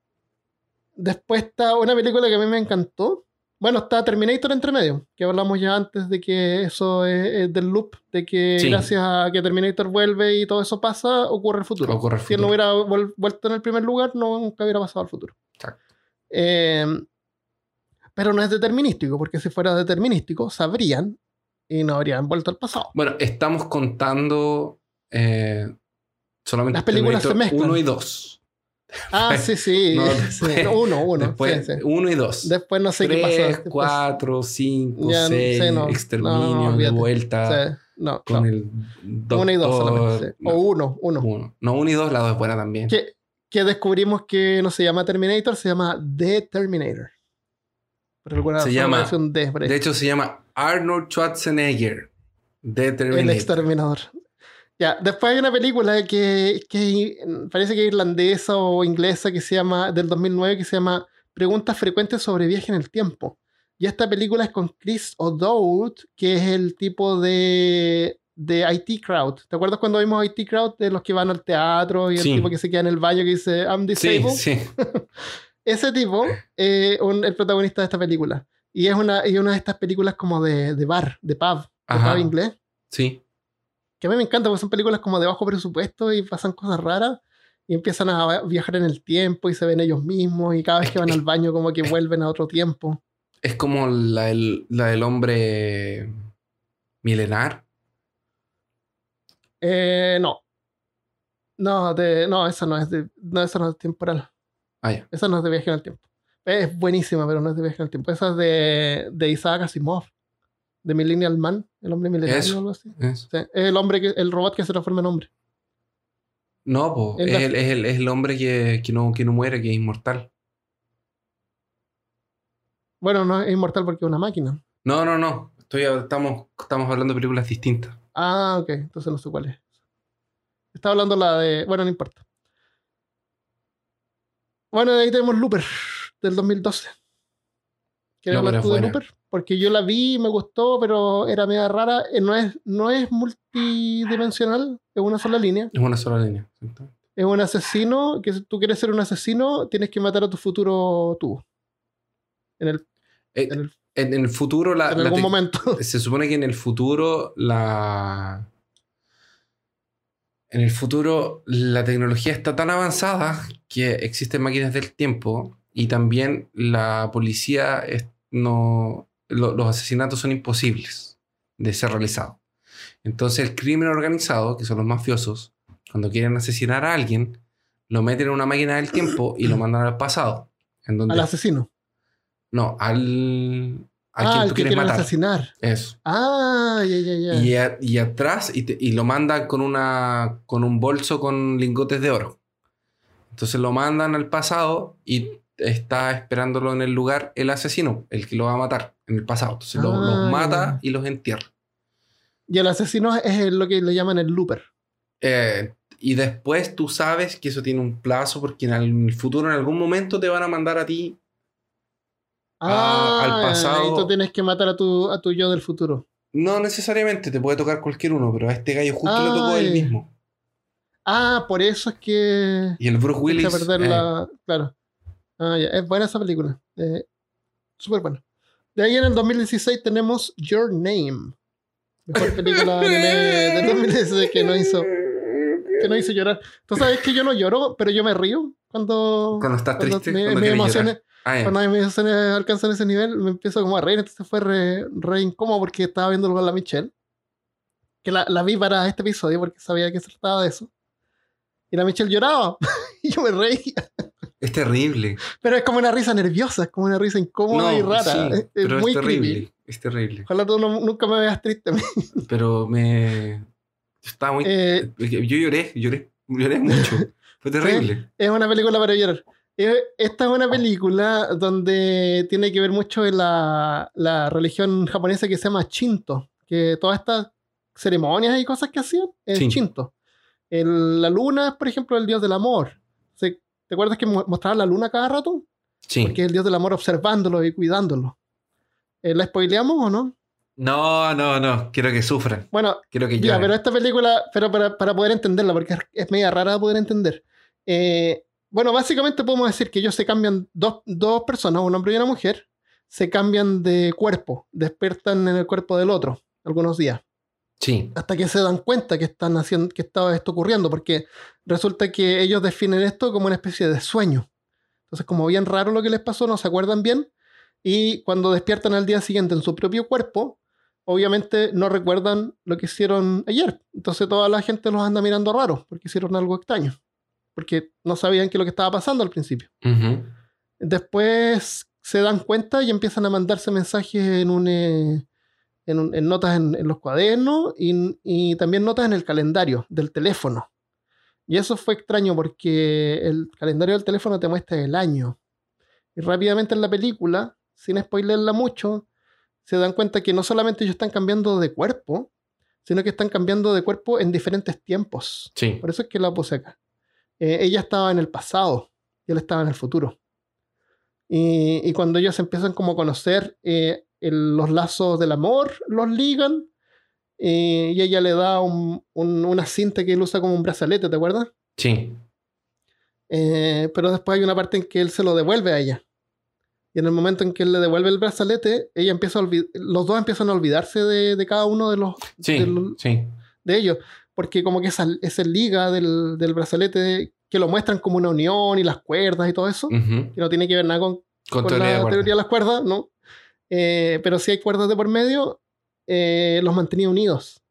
S1: Después está una película que a mí me encantó. Bueno, está Terminator entre medio, que hablamos ya antes de que eso es, es del loop, de que
S2: Sí.
S1: gracias a que Terminator vuelve y todo eso pasa, ocurre el futuro.
S2: Ocurre el
S1: Si él no
S2: futuro.
S1: hubiera vuel- vuelto en el primer lugar, no, nunca hubiera pasado al futuro.
S2: Exacto.
S1: Eh, pero no es determinístico, porque si fuera determinístico, sabrían y no habrían vuelto al pasado.
S2: Bueno, estamos contando eh, solamente
S1: Las películas se
S2: Terminator
S1: mezclan.
S2: 1 y 2. *laughs*
S1: Ah, sí, sí. *laughs*
S2: No, *laughs*
S1: sí.
S2: después-
S1: uno, uno.
S2: Después,
S1: sí, sí.
S2: 1 y 2.
S1: Después no sé qué pasó.
S2: 3,
S1: Después-
S2: 4, 5,
S1: Ya,
S2: 6,
S1: sí, no.
S2: exterminio,
S1: No, no,
S2: de vuelta.
S1: no,
S2: Con el doctor.
S1: Uno y dos solamente. O uno, uno.
S2: uno. No, uno y dos, la dos es buena también.
S1: Que, que descubrimos que no se llama Terminator, se llama The Terminator.
S2: Se llama-
S1: aparece un D por ahí.
S2: De hecho, se llama Arnold Schwarzenegger. De
S1: El
S2: Terminator.
S1: exterminador. Ya, después hay una película que, que parece que es irlandesa o inglesa que se llama, del 2009, que se llama preguntas frecuentes sobre viaje en el tiempo. Y esta película es con Chris O'Dowd, que es el tipo de, de IT Crowd. ¿Te acuerdas cuando vimos IT Crowd de los que van al teatro y el
S2: Sí.
S1: tipo que se queda en el baño que dice I'm
S2: Sí,
S1: disabled?
S2: sí. *laughs*
S1: Ese tipo es el protagonista de esta película. Y es una, y una de estas películas como de, de bar, de pub, de
S2: Ajá.
S1: pub inglés.
S2: Sí.
S1: Que a mí me encanta porque son películas como de bajo presupuesto y pasan cosas raras. Y empiezan a viajar en el tiempo y se ven ellos mismos. Y cada vez que van al baño, como que vuelven a otro tiempo.
S2: Es como la, del- la del hombre milenar.
S1: Eh, no. No, de, no, esa no es de, no, esa no es temporal.
S2: Ah, ya.
S1: Esa no es de viaje en el tiempo. Es buenísima, pero no es de viaje en el tiempo. Esa es de, de Isaac Asimov. De Millennial Man, el hombre
S2: Eso.
S1: o algo así.
S2: Eso.
S1: Es el hombre que, el robot que se transforma en hombre.
S2: No, po,
S1: Es
S2: el, es, el, es el hombre que, que, no, que no muere, que es inmortal.
S1: Bueno, no es inmortal porque es una máquina.
S2: No, no, no. Estoy, estamos, estamos hablando de películas distintas.
S1: Ah, ok, entonces no sé cuál es. Estaba hablando la de. Bueno, no importa. Bueno, ahí tenemos Looper del 2012. ¿Quieres
S2: Looper
S1: hablar tú de. Looper? Porque yo la vi, me gustó, pero era media rara. Eh, No es, no es multidimensional, es una sola línea.
S2: Es una sola línea. exactamente.
S1: Es un asesino, que si tú quieres ser un asesino, tienes que matar a tu futuro tú. En, el,
S2: Eh,
S1: en, el-
S2: en, en el futuro, la,
S1: en
S2: la
S1: algún momento. *laughs*
S2: se supone que en el futuro la en el futuro la tecnología está tan avanzada que existen máquinas del tiempo y también la policía es- no lo- los asesinatos son imposibles de ser realizados. Entonces el crimen organizado, que son los mafiosos, cuando quieren asesinar a alguien, lo meten en una máquina del tiempo y lo mandan al pasado. En donde,
S1: Al asesino.
S2: no, al, a
S1: ah,
S2: quien tú
S1: que
S2: quieres matar.
S1: asesinar.
S2: Eso.
S1: Ah, ya, ya, ya.
S2: Y, a- y atrás, y, te- y lo mandan con, una, con un bolso con lingotes de oro. Entonces lo mandan al pasado y está esperándolo en el lugar el asesino, el que lo va a matar en el pasado. Entonces lo-
S1: Ah,
S2: los mata y los entierra.
S1: Y el asesino es lo que le llaman el looper.
S2: Eh, y después tú sabes que eso tiene un plazo porque en el futuro, en algún momento, te van a mandar a ti. Ah, al pasado.
S1: Y tú tienes que matar a tu, a tu yo del futuro.
S2: No necesariamente, te puede tocar cualquier uno, pero a este gallo justo le tocó él
S1: Ay.
S2: mismo.
S1: Ah, por eso es que.
S2: Y el Bruce Willis.
S1: perder
S2: eh,
S1: la. Claro. Ah, ya. Es buena esa película. Eh, Súper buena. De ahí en el 2016 tenemos Your Name. Mejor película anime del 2016 que no hizo, que no hizo llorar. Tú sabes que yo no lloro, pero yo me río cuando.
S2: Cuando estás
S1: cuando
S2: triste,
S1: mi-
S2: cuando
S1: mis emociones.
S2: Ah,
S1: cuando mis emociones alcanzan ese nivel, me empiezo como a reír. Entonces fue re, re incómodo porque estaba viéndolo con la Michelle. Que la, la vi para este episodio porque sabía que se trataba de eso. Y la Michelle lloraba. *laughs* y yo me reía.
S2: Es terrible.
S1: Pero es como una risa nerviosa, es como una risa incómoda y rara.
S2: sí,
S1: es, es
S2: pero
S1: muy
S2: es terrible.
S1: creepy.
S2: Es terrible.
S1: Ojalá tú no- nunca me veas triste. *laughs*
S2: Pero me. Estaba muy.
S1: Eh,
S2: Yo lloré, lloré, lloré mucho. *laughs* Fue terrible.
S1: es una película para llorar. Eh, Esta es una película donde tiene que ver mucho la, la religión japonesa que se llama Shinto. Que todas estas ceremonias y cosas que hacían es
S2: Sí.
S1: Shinto. El- la luna es, por ejemplo, el dios del amor. ¿Te acuerdas que mo- mostraban la luna cada rato?
S2: Sí.
S1: Porque es el dios del amor observándolo y cuidándolo. Eh, ¿La spoileamos o no?
S2: No, no, no. Quiero que sufran.
S1: Bueno,
S2: Quiero que
S1: Ya, pero esta película, pero para, para poder entenderla, porque es, media rara de poder entender. Eh, bueno, básicamente podemos decir que ellos se cambian, dos, dos personas, un hombre y una mujer, se cambian de cuerpo, despiertan en el cuerpo del otro algunos días,
S2: Sí.
S1: hasta que se dan cuenta que están haciendo, que está esto ocurriendo, porque resulta que ellos definen esto como una especie de sueño. Entonces, como bien raro lo que les pasó, no se acuerdan bien, y cuando despiertan al día siguiente en su propio cuerpo, obviamente no recuerdan lo que hicieron ayer. Entonces toda la gente los anda mirando raro porque hicieron algo extraño. Porque no sabían qué es lo que estaba pasando al principio. Después se dan cuenta y empiezan a mandarse mensajes en, un, eh, en, notas en, en los cuadernos y, y también notas en el calendario del teléfono. Y eso fue extraño porque el calendario del teléfono te muestra el año. Y rápidamente en la película, sin spoilerla mucho, se dan cuenta que no solamente ellos están cambiando de cuerpo, sino que están cambiando de cuerpo en diferentes tiempos.
S2: Sí.
S1: Por eso es que la puse acá. Eh, ella estaba en el pasado y él estaba en el futuro. Y, y cuando ellos empiezan como a conocer eh, el- los lazos del amor, los ligan. eh, y ella le da un- un- una cinta que él usa como un brazalete, ¿te acuerdas?
S2: Sí.
S1: Eh, pero después hay una parte en que él se lo devuelve a ella. Y en el momento en que él le devuelve el brazalete, ella empieza a los dos empiezan a olvidarse de, de cada uno de los
S2: Sí.
S1: del-
S2: Sí.
S1: de ellos. Porque como que esa, esa liga del, del brazalete que lo muestran como una unión y las cuerdas y todo eso, que no tiene que ver nada con,
S2: Con
S1: con
S2: teoría de
S1: la teoría de las cuerdas, ¿no? Eh, pero si hay cuerdas de por medio, eh, los mantenía unidos.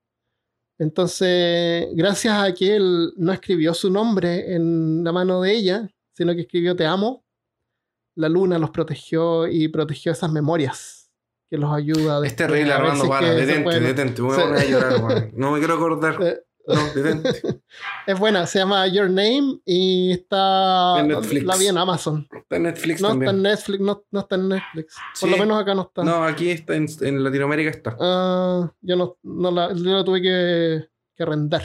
S1: Entonces, gracias a que él no escribió su nombre en la mano de ella, sino que escribió Te amo, la luna los protegió y protegió esas memorias que los ayuda.
S2: Es terrible, Armando, para, detente, detente. Me *laughs* voy a llorar. No me quiero acordar. No, detente. *laughs*
S1: Es buena, se llama Your Name y está.
S2: En Netflix.
S1: La vi en Amazon.
S2: Está en Netflix
S1: No está
S2: también.
S1: en Netflix, no, no está en Netflix. Por lo menos acá no está.
S2: No, aquí está, en, en Latinoamérica está.
S1: Ah, yo no, no la, yo la tuve que, que arrendar.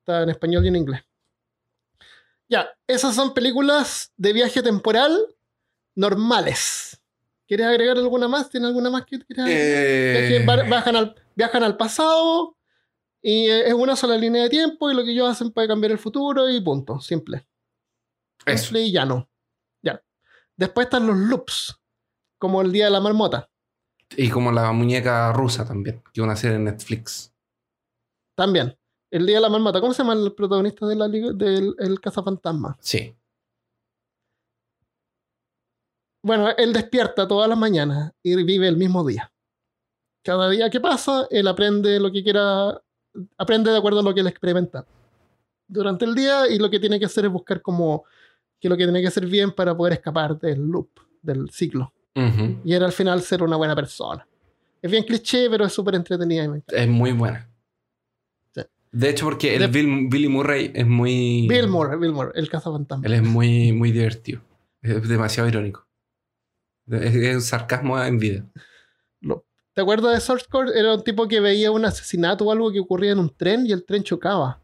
S1: Está en español y en inglés. Ya, esas son películas de viaje temporal normales. ¿Quieres agregar alguna más? ¿Tienes alguna más que quieras
S2: Eh,
S1: viajan al, viajan al pasado y eh, es una sola línea de tiempo y lo que ellos hacen puede cambiar el futuro y punto. Simple.
S2: eso.
S1: Simple y llano. Ya. Después están los loops, como el Día de la Marmota.
S2: Y como la muñeca rusa también, que van a hacer en Netflix.
S1: También. El Día de la Marmota. ¿Cómo se llama el protagonista de la del el cazafantasma?
S2: Sí.
S1: Bueno, él despierta todas las mañanas y vive el mismo día. Cada día que pasa, él aprende lo que quiera, aprende de acuerdo a lo que él experimenta durante el día y lo que tiene que hacer es buscar como que lo que tiene que hacer bien para poder escapar del loop, del ciclo.
S2: Ujú.
S1: Y era al final ser una buena persona. Es bien cliché, pero es súper entretenida y me encanta.
S2: Es muy buena.
S1: Sí.
S2: De hecho, porque el
S1: De-
S2: Bill- Billy Murray es muy.
S1: Bill Moore, Bill Moore, el cazafantasma.
S2: Él es muy, muy divertido. Es demasiado irónico. Es, es un sarcasmo en vida.
S1: ¿Te acuerdas de Source Code? Era un tipo que veía un asesinato o algo que ocurría en un tren y el tren chocaba.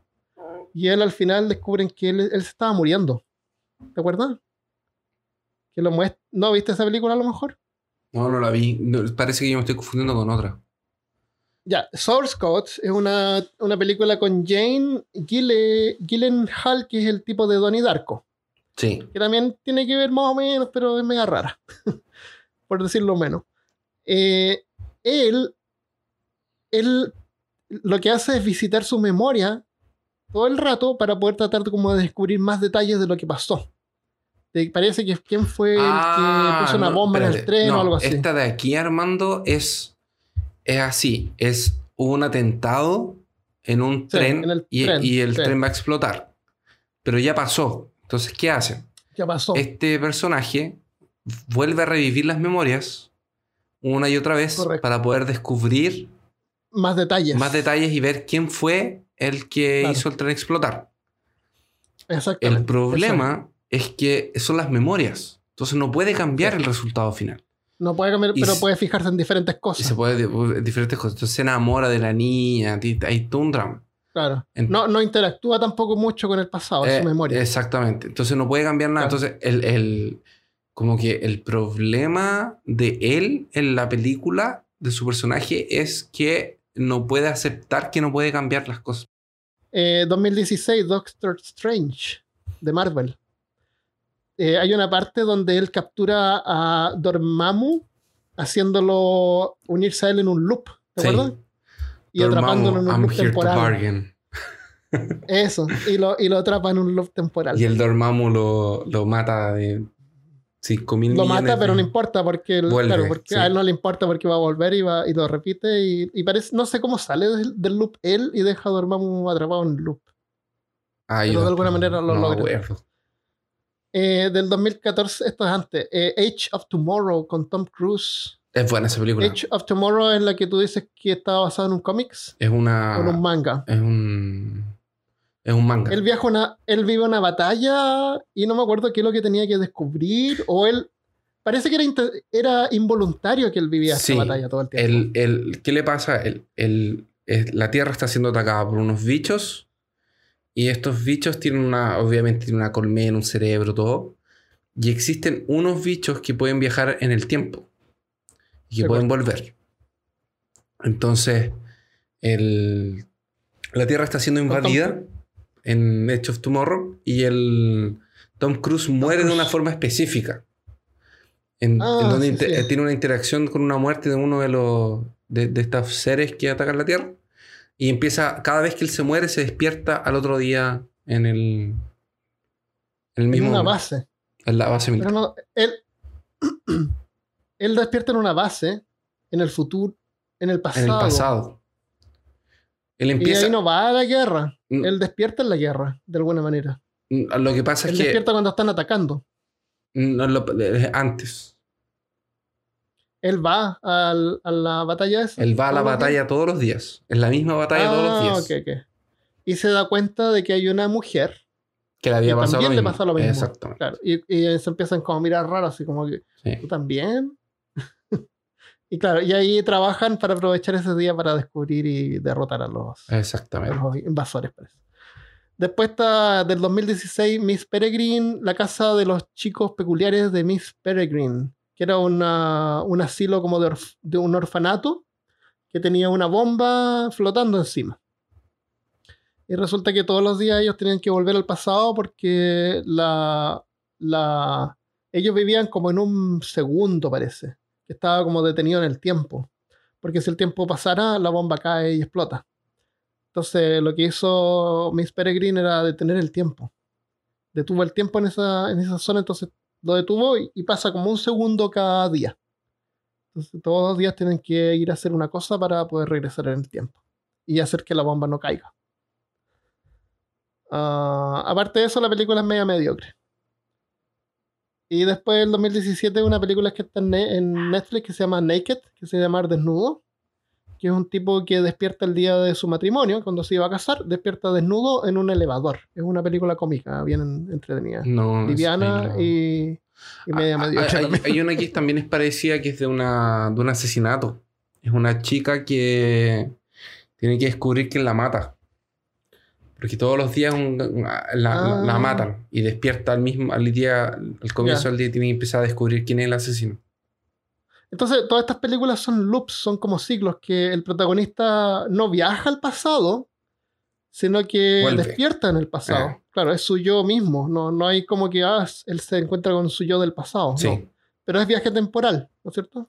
S1: Y él al final descubren que él, él se estaba muriendo. ¿Te acuerdas? Que lo muest- ¿No viste esa película a lo mejor?
S2: No, no la vi. No, parece que yo me estoy confundiendo con otra.
S1: Ya, Source Code es una, una película con Jane Gille, Gyllenhaal, que es el tipo de Donnie Darko.
S2: Sí.
S1: que también tiene que ver más o menos, pero es mega rara, *laughs* por decirlo menos. Eh, él, él lo que hace es visitar su memoria todo el rato para poder tratar de, como de descubrir más detalles de lo que pasó. Parece que quién fue el que puso una
S2: Ah, no,
S1: bomba en el tren
S2: No,
S1: o algo así.
S2: Esta de aquí, Armando, es, es así. Es un atentado en un
S1: Sí,
S2: tren,
S1: en el
S2: y,
S1: tren,
S2: y el tren va a explotar. Pero ya pasó. Entonces, ¿qué hacen?
S1: ¿Qué pasó?
S2: Este personaje vuelve a revivir las memorias una y otra vez
S1: Correcto.
S2: para poder descubrir
S1: más detalles.
S2: más detalles y ver quién fue el que
S1: Claro.
S2: hizo el tren explotar.
S1: Exactamente.
S2: El problema es que son las memorias. Entonces no puede cambiar
S1: Sí.
S2: el resultado final.
S1: No puede cambiar,
S2: y
S1: pero puede fijarse en diferentes
S2: Y
S1: cosas.
S2: se puede de- diferentes cosas. Entonces se enamora de la niña. Hay todo un drama.
S1: Claro.
S2: En-
S1: No, no interactúa tampoco mucho con el pasado,
S2: Eh,
S1: su memoria.
S2: Exactamente. Entonces no puede cambiar nada.
S1: Claro.
S2: Entonces el, el- como que el problema de él en la película, de su personaje, es que no puede aceptar que no puede cambiar las cosas.
S1: Eh, 2016, Doctor Strange, de Marvel. Eh, hay una parte donde él captura a Dormammu haciéndolo unirse a él en un loop, ¿te
S2: Sí.
S1: acuerdas? Y
S2: Dormammu,
S1: atrapándolo en un
S2: I'm
S1: loop
S2: here to
S1: temporal.
S2: bargain.
S1: Eso, y lo, y lo atrapa en un loop temporal.
S2: Y el Dormammu lo, lo mata de 5 mil
S1: lo
S2: millones
S1: mata, pero no importa porque,
S2: Vuelve,
S1: claro, porque
S2: sí.
S1: a él no le importa porque va a volver y, va, y lo repite y, y parece, no sé cómo sale del, del loop él y deja a Dormammu atrapado en loop.
S2: Ah,
S1: pero de alguna
S2: no-
S1: manera lo
S2: no
S1: logra. Eh, del 2014, esto es antes, eh, Age of Tomorrow con Tom Cruise.
S2: Es buena esa película.
S1: Age of Tomorrow es la que tú dices que estaba basada en un cómics
S2: es una.
S1: en un manga.
S2: Es un. Es un manga.
S1: Él viaja una, él vive una batalla y no me acuerdo qué es lo que tenía que descubrir o él parece que era, era involuntario que él vivía
S2: Sí,
S1: esta batalla todo el tiempo.
S2: El, el- ¿Qué le pasa? El, el- la Tierra está siendo atacada por unos bichos. Y estos bichos tienen una. Obviamente tienen una colmena, un cerebro, todo. Y existen unos bichos que pueden viajar en el tiempo y que
S1: De
S2: pueden volver. Entonces, el- la Tierra está siendo invadida en Edge of Tomorrow y el Tom Cruise muere de una forma específica. En,
S1: Ah,
S2: en donde
S1: sí, sí.
S2: tiene una interacción con una muerte de uno de los de, de estos seres que atacan la Tierra. Y empieza, cada vez que él se muere, se despierta al otro día en el, en el
S1: En
S2: mismo
S1: una
S2: momento,
S1: base.
S2: en la base
S1: Pero
S2: militar.
S1: no, él, *clears throat* él despierta en una base en el futuro, en el pasado.
S2: en el pasado. Él
S1: Y
S2: empieza.
S1: ahí no va a la guerra.
S2: Mm.
S1: Él despierta en la guerra, de alguna manera.
S2: Lo que pasa
S1: Él
S2: es que
S1: despierta cuando están atacando.
S2: no lo- eh, antes.
S1: Él va al- a la batalla esa.
S2: Él va a la
S1: días.
S2: batalla todos los días. Es la misma batalla todos los
S1: Ah,
S2: días.
S1: ok, ok. Y se da cuenta de que hay una mujer.
S2: Que le había pasado lo
S1: también le
S2: mismo.
S1: pasó lo mismo.
S2: Exactamente.
S1: Claro, y, y se empiezan como a mirar raro, así como que,
S2: Sí.
S1: ¿tú también? Y claro, y ahí trabajan para aprovechar ese día para descubrir y derrotar a los, a
S2: Exactamente.
S1: los invasores, parece. Después está del 2016 Miss Peregrine, la casa de los chicos peculiares de Miss Peregrine, que era una, un asilo como de, orf- de un orfanato que tenía una bomba flotando encima. Y resulta que todos los días ellos tenían que volver al pasado porque la, la, ellos vivían como en un segundo, parece, estaba como detenido en el tiempo. Porque si el tiempo pasara, la bomba cae y explota. Entonces, lo que hizo Miss Peregrine era detener el tiempo. Detuvo el tiempo en esa, en esa zona, entonces lo detuvo y, pasa como un segundo cada día. Entonces, todos los días tienen que ir a hacer una cosa para poder regresar en el tiempo y hacer que la bomba no caiga. Ah, aparte de eso, la película es media mediocre. Y después, del 2017, una película que está en, Ne- en Netflix que se llama Naked, que se llama Desnudo, que es un tipo que despierta el día de su matrimonio, cuando se iba a casar, despierta desnudo en un elevador. Es una película cómica, bien entretenida.
S2: No,
S1: Liviana y, y media
S2: Ah,
S1: mediocre.
S2: hay, hay una que también es parecida que es de, una, de un asesinato. Es una chica que tiene que descubrir quién la mata. Porque todos los días un- la,
S1: Ah.
S2: la matan y despierta al mismo al día, al comienzo
S1: Ya.
S2: del día tiene que empezar a descubrir quién es el asesino.
S1: Entonces, todas estas películas son loops, son como ciclos, que el protagonista no viaja al pasado, sino que
S2: Vuelve.
S1: despierta en el pasado. Claro, es su yo mismo, no, no hay como que ah, él se encuentra con su yo del pasado.
S2: Sí.
S1: no. Pero es viaje temporal, ¿no es cierto?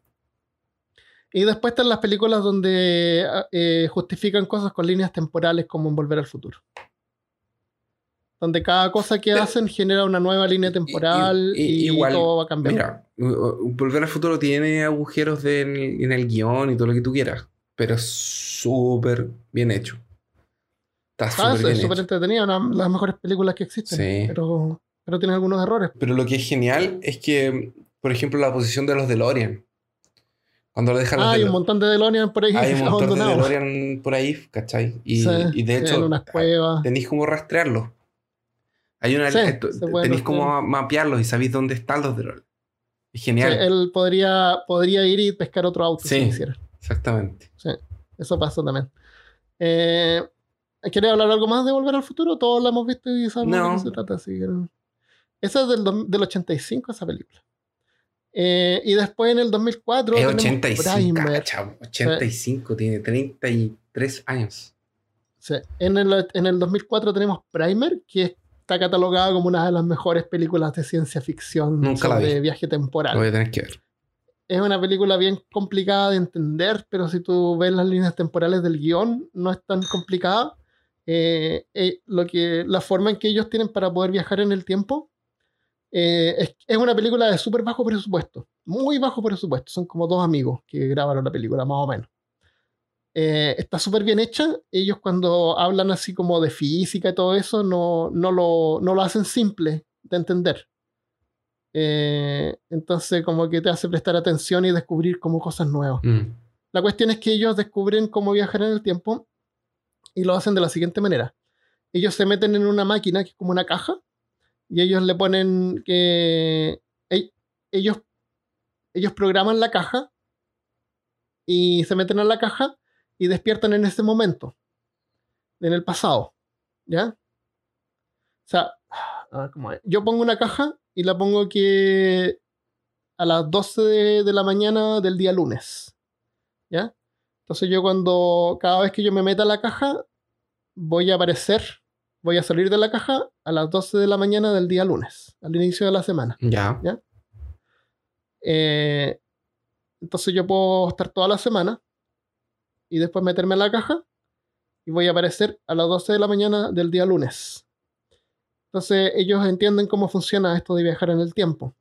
S1: Y después están las películas donde ah, eh, justifican cosas con líneas temporales como en Volver al Futuro. Donde cada cosa que
S2: Pero-
S1: hacen genera una nueva línea temporal
S2: y-
S1: y,
S2: igual,
S1: todo va a cambiar.
S2: Mira, Volver al Futuro tiene agujeros de- en, el, en el guion y todo lo que tú quieras, pero es súper bien hecho. Está
S1: Ah,
S2: súper
S1: es súper
S2: hecho.
S1: entretenida, una de las mejores películas que existen.
S2: Sí.
S1: Pero, pero tiene algunos errores.
S2: Pero lo que es genial es que, por ejemplo, la posición de los DeLorean. Cuando lo dejan
S1: Ah, hay un montón de DeLorean por ahí
S2: hay un *laughs* montón de. DeLorean por ahí, ¿cachai? Y,
S1: Sí,
S2: y de
S1: en
S2: hecho,
S1: unas cuevas.
S2: tenéis como rastrearlos. Hay una
S1: Sí,
S2: eh, tenéis como mapearlos y sabéis dónde están los DeLorean. Es
S1: Sí,
S2: genial.
S1: él podría, podría ir y pescar otro auto
S2: Sí.
S1: si quisiera.
S2: Exactamente.
S1: Eso pasa también. Eh, ¿Quieres hablar algo más de Volver al Futuro? Todos la hemos visto y sabemos
S2: No.
S1: de qué se trata. Así que. Esa es del, del 85, esa película. Eh, y después en el 2004
S2: Es
S1: tenemos
S2: 85,
S1: Primer.
S2: cacha, 85, tiene 33 años.
S1: Sí. En, el, en el 2004 tenemos Primer, que está catalogada como una de las mejores películas de ciencia ficción
S2: Nunca la
S1: sobre
S2: vi.
S1: viaje temporal.
S2: Lo voy a tener que ver.
S1: Es una película bien complicada de entender, pero si tú ves las líneas temporales del guion, no es tan complicada. Eh, eh, lo que, la forma en que ellos tienen para poder viajar en el tiempo eh, es, es una película de súper bajo presupuesto, muy bajo presupuesto. Son como dos amigos que grabaron la película, más o menos. Eh, está súper bien hecha. Ellos cuando hablan así como de física y todo eso, no, no, lo, no lo hacen simple de entender. Eh, entonces como que te hace prestar atención y descubrir como cosas nuevas.
S2: Mm.
S1: La cuestión es que ellos descubren cómo viajar en el tiempo y lo hacen de la siguiente manera. Ellos se meten en una máquina que es como una caja y ellos le ponen que ellos ellos programan la caja y se meten en la caja y despiertan en ese momento en el pasado, ¿ya? O sea, a es. Yo pongo una caja y la pongo que a las 12 de, de la mañana del día lunes. ¿Ya? Entonces yo cuando cada vez que yo me meta a la caja, voy a aparecer, voy a salir de la caja a las 12 de la mañana del día lunes, al inicio de la semana.
S2: Ya.
S1: Eh, entonces yo puedo estar toda la semana y después meterme en la caja y voy a aparecer a las 12 de la mañana del día lunes. Entonces ellos entienden cómo funciona esto de viajar en el tiempo.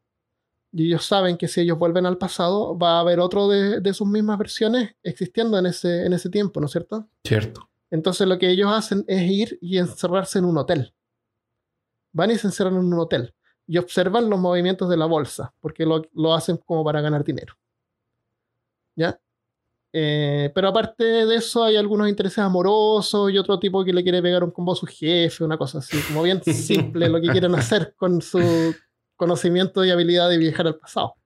S1: Y ellos saben que si ellos vuelven al pasado, va a haber otro de, de sus mismas versiones existiendo en ese, en ese tiempo, ¿no es cierto?
S2: Cierto.
S1: Entonces lo que ellos hacen es ir y encerrarse en un hotel. Van y se encierran en un hotel y observan los movimientos de la bolsa, porque lo, lo hacen como para ganar dinero. ¿Ya? Eh, pero aparte de eso, hay algunos intereses amorosos y otro tipo que le quiere pegar un combo a su jefe, una cosa así, como bien *laughs* simple lo que quieren hacer con su conocimiento y habilidad de viajar al pasado.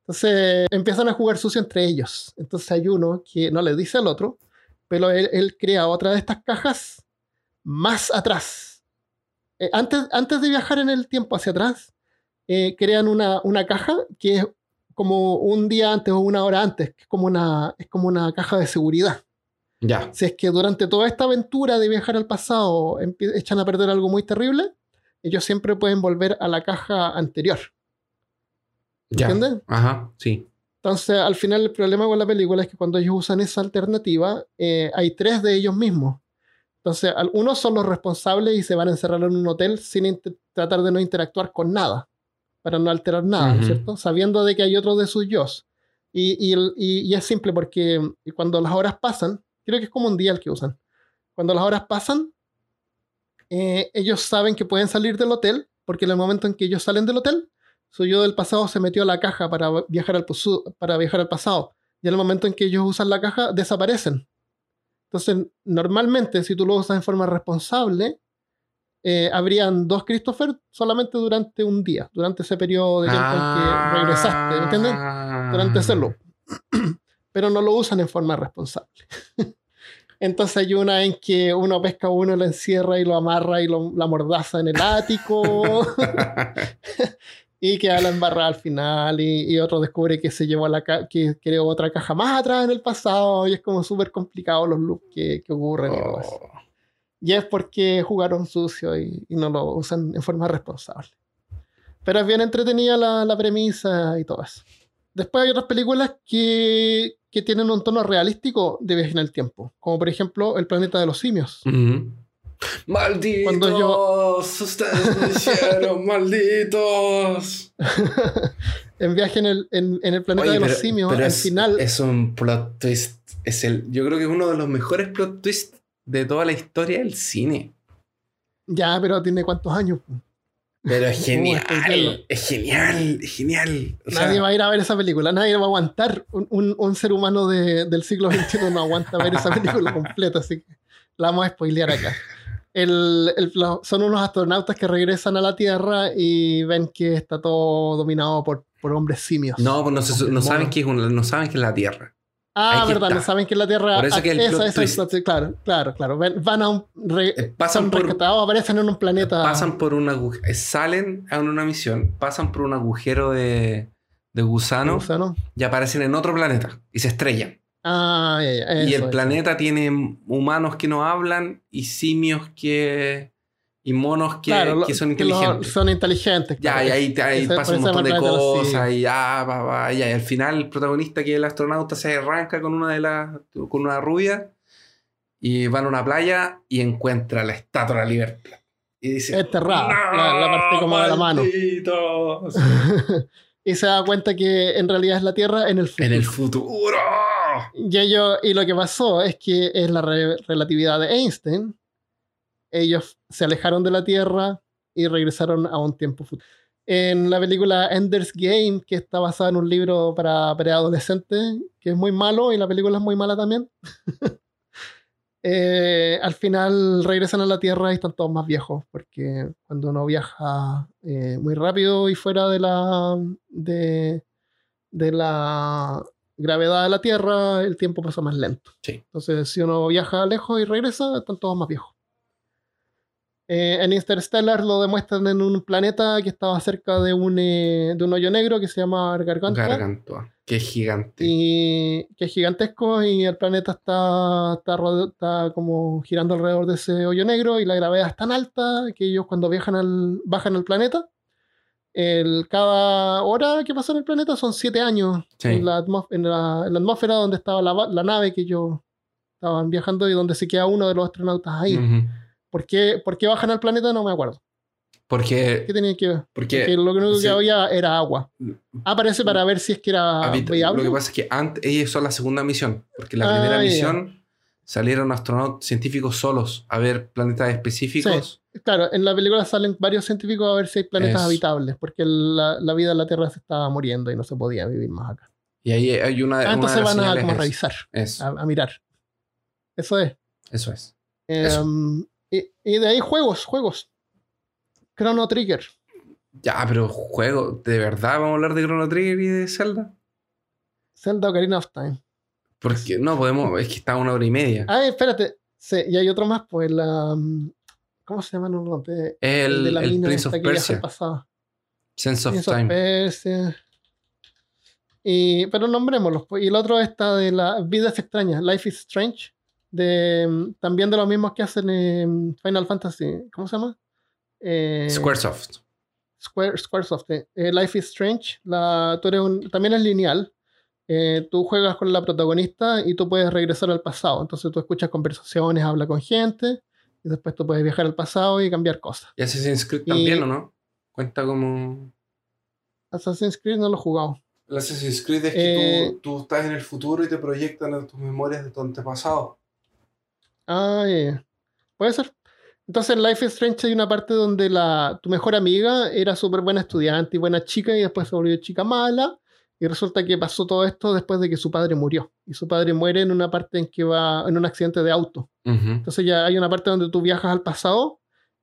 S1: Entonces empiezan a jugar sucio entre ellos. Entonces hay uno que no le dice al otro, pero él, él crea otra de estas cajas más atrás. Eh, antes, antes de viajar en el tiempo hacia atrás, eh, crean una, una caja que es como un día antes o una hora antes, que es como una, es como una caja de seguridad.
S2: Ya.
S1: Si es que durante toda esta aventura de viajar al pasado echan a perder algo muy terrible, ellos siempre pueden volver a la caja anterior. ¿Entiendes?
S2: Ajá, sí.
S1: Entonces, al final, el problema con la película es que cuando ellos usan esa alternativa, eh, hay tres de ellos mismos. Entonces, unos son los responsables y se van a encerrar en un hotel sin tratar de no interactuar con nada, para no alterar nada, ¿no es
S2: Ujú.
S1: ¿cierto? Sabiendo de que hay otros de sus yo. Y, y el- y- y es simple porque cuando las horas pasan, creo que es como un día el que usan. Cuando las horas pasan, eh, ellos saben que pueden salir del hotel, porque en el momento en que ellos salen del hotel, su yo del pasado se metió a la caja para viajar al, para viajar al pasado. Y en el momento en que ellos usan la caja, desaparecen. Entonces, normalmente, si tú lo usas en forma responsable, eh, habrían dos Christopher solamente durante un día, durante ese periodo de tiempo en que regresaste, ¿me entiendes? Durante ese loop. *clears throat* Pero no lo usan en forma responsable. *laughs* Entonces hay una en que uno pesca a uno, lo encierra y lo amarra y lo, la mordaza en el ático. *laughs* *laughs* y queda la embarrada al final y, y otro descubre que se llevó a la ca- que creó otra caja más atrás en el pasado y es como súper complicado los loops que, que ocurren y.
S2: Oh.
S1: Y es porque jugaron sucio y, y no lo usan en forma responsable. Pero es bien entretenida la, la premisa y todo eso. Después hay otras películas que, que tienen un tono realístico de viaje en el tiempo, como por ejemplo El planeta de los simios.
S2: Ujú. Malditos,
S1: Cuando yo-
S2: ustedes me *laughs* hicieron malditos. *laughs*
S1: en Viaje en el, en, en el planeta
S2: Oye,
S1: de los simios,
S2: pero
S1: al
S2: es,
S1: final...
S2: es un plot twist. Es el, yo creo que es uno de los mejores plot twists de toda la historia del cine.
S1: Ya, pero tiene cuántos años.
S2: Pero es *laughs* genial. es genial, es genial. O sea,
S1: nadie va a ir a ver esa película, nadie va a aguantar. Un, un- un ser humano de- del siglo XXI no aguanta ver esa película completa, así que la vamos a spoilear acá. El- son unos astronautas que regresan a la Tierra y ven que está todo dominado por, por hombres simios.
S2: no, pues no, se- no
S1: Hombres
S2: saben que es una- no saben que es la Tierra.
S1: Ah, verdad,
S2: está.
S1: no saben que la Tierra.
S2: Por eso que el
S1: esa- es Claro, claro, claro. Ven- van a un. re-
S2: Eh, pasan por-
S1: rescatados, aparecen en un planeta.
S2: Pasan por un agujero, salen a una misión, pasan por un agujero de, de gusano
S1: gusano.
S2: y aparecen en otro planeta y se estrellan.
S1: Ah, ya, ya,
S2: y
S1: eso
S2: el
S1: es.
S2: planeta tiene humanos que no hablan y simios que. y monos que,
S1: Claro,
S2: que son
S1: que
S2: inteligentes.
S1: son inteligentes.
S2: Ya,
S1: claro.
S2: y ahí, ahí
S1: Ese-
S2: pasa un
S1: eso
S2: montón de cosas y ya, va, va, ya, y al final el protagonista que es el astronauta se arranca con una de las con una rubia y van a una playa y encuentra la estatua de la libertad. Y dice,
S1: Enterrada, la- la parte como de la mano". *laughs*
S2: malditos".
S1: y se da cuenta que en realidad es la Tierra en el futuro.
S2: en el futuro.
S1: Y, ellos- y lo que pasó es que es la re- relatividad de Einstein. Ellos se alejaron de la Tierra y regresaron a un tiempo futuro. En la película Ender's Game, que está basada en un libro para preadolescentes, que es muy malo y la película es muy mala también. *laughs* eh, al final regresan a la Tierra y están todos más viejos, porque cuando uno viaja eh, muy rápido y fuera de la, de, de la gravedad de la Tierra, el tiempo pasa más lento.
S2: Sí.
S1: Entonces, si uno viaja lejos y regresa, están todos más viejos. Eh, en Interstellar lo demuestran en un planeta que estaba cerca de un, eh, de un hoyo negro que se llama Gargantua.
S2: Gargantua. Que es gigante.
S1: Y que es gigantesco y el planeta está, está, está como girando alrededor de ese hoyo negro y la gravedad es tan alta que ellos cuando viajan al, bajan al planeta, el, cada hora que pasa en el planeta son siete años
S2: Sí.
S1: en, la en la- en la atmósfera donde estaba la, la nave que ellos estaban viajando y donde se queda uno de los astronautas ahí.
S2: Ujú.
S1: ¿Por, qué, por qué bajan al planeta? No me acuerdo.
S2: Porque,
S1: ¿Qué tenían que ver?
S2: porque
S1: Porque lo único
S2: sí.
S1: que había era agua. Aparece para ver si es que era
S2: habita-
S1: viable.
S2: lo que pasa es que antes, ellos son la segunda misión. Porque la
S1: Ah,
S2: primera misión salieron astronautas científicos solos a ver planetas específicos.
S1: Claro, en la película salen varios científicos a ver si hay planetas
S2: Eso.
S1: habitables, porque la, la vida en la Tierra se estaba muriendo y no se podía vivir más acá.
S2: Y ahí hay una.
S1: Ah,
S2: una
S1: entonces
S2: de las
S1: van a como revisar,
S2: Eso,
S1: a, a mirar. Eso es.
S2: eso es. Eso.
S1: Em, y, y de ahí juegos, juegos. Chrono Trigger.
S2: Ya, pero juego, ¿de verdad vamos a hablar de Chrono Trigger y de Zelda?
S1: Zelda Ocarina of Time.
S2: Porque no podemos, es que está a una hora y media.
S1: Ah, espérate. Sí, y hay otro más, pues la. mm, ¿Cómo se llama? No, no, de-
S2: el
S1: de la
S2: el
S1: mina
S2: Prince of Persia. Sense of
S1: Prince of
S2: Time.
S1: Persia. Y, pero nombrémoslos. pues. Y el otro está de la Vidas Extrañas, Life is Strange. De, también de los mismos que hacen en Final Fantasy. ¿Cómo se llama? Eh,
S2: Squaresoft.
S1: Square, Squaresoft. eh. Eh, Life is Strange. La, tú eres un- también es lineal. Eh, tú juegas con la protagonista y tú puedes regresar al pasado. Entonces tú escuchas conversaciones, hablas con gente. Y después tú puedes viajar al pasado y cambiar cosas.
S2: ¿Y Assassin's Creed
S1: Y-
S2: también o no? Cuenta como.
S1: Assassin's Creed no lo he jugado.
S2: El Assassin's Creed es
S1: que
S2: que
S1: tú-
S2: tú, estás en el futuro y te proyectan en tus memorias de tu antepasado.
S1: Ah. Puede ser. Entonces en Life is Strange hay una parte donde la, tu mejor amiga era súper buena estudiante y buena chica y después se volvió chica mala y resulta que pasó todo esto después de que su padre murió. Y su padre muere en una parte en que va en un accidente de auto. Entonces ya hay una parte donde tú viajas al pasado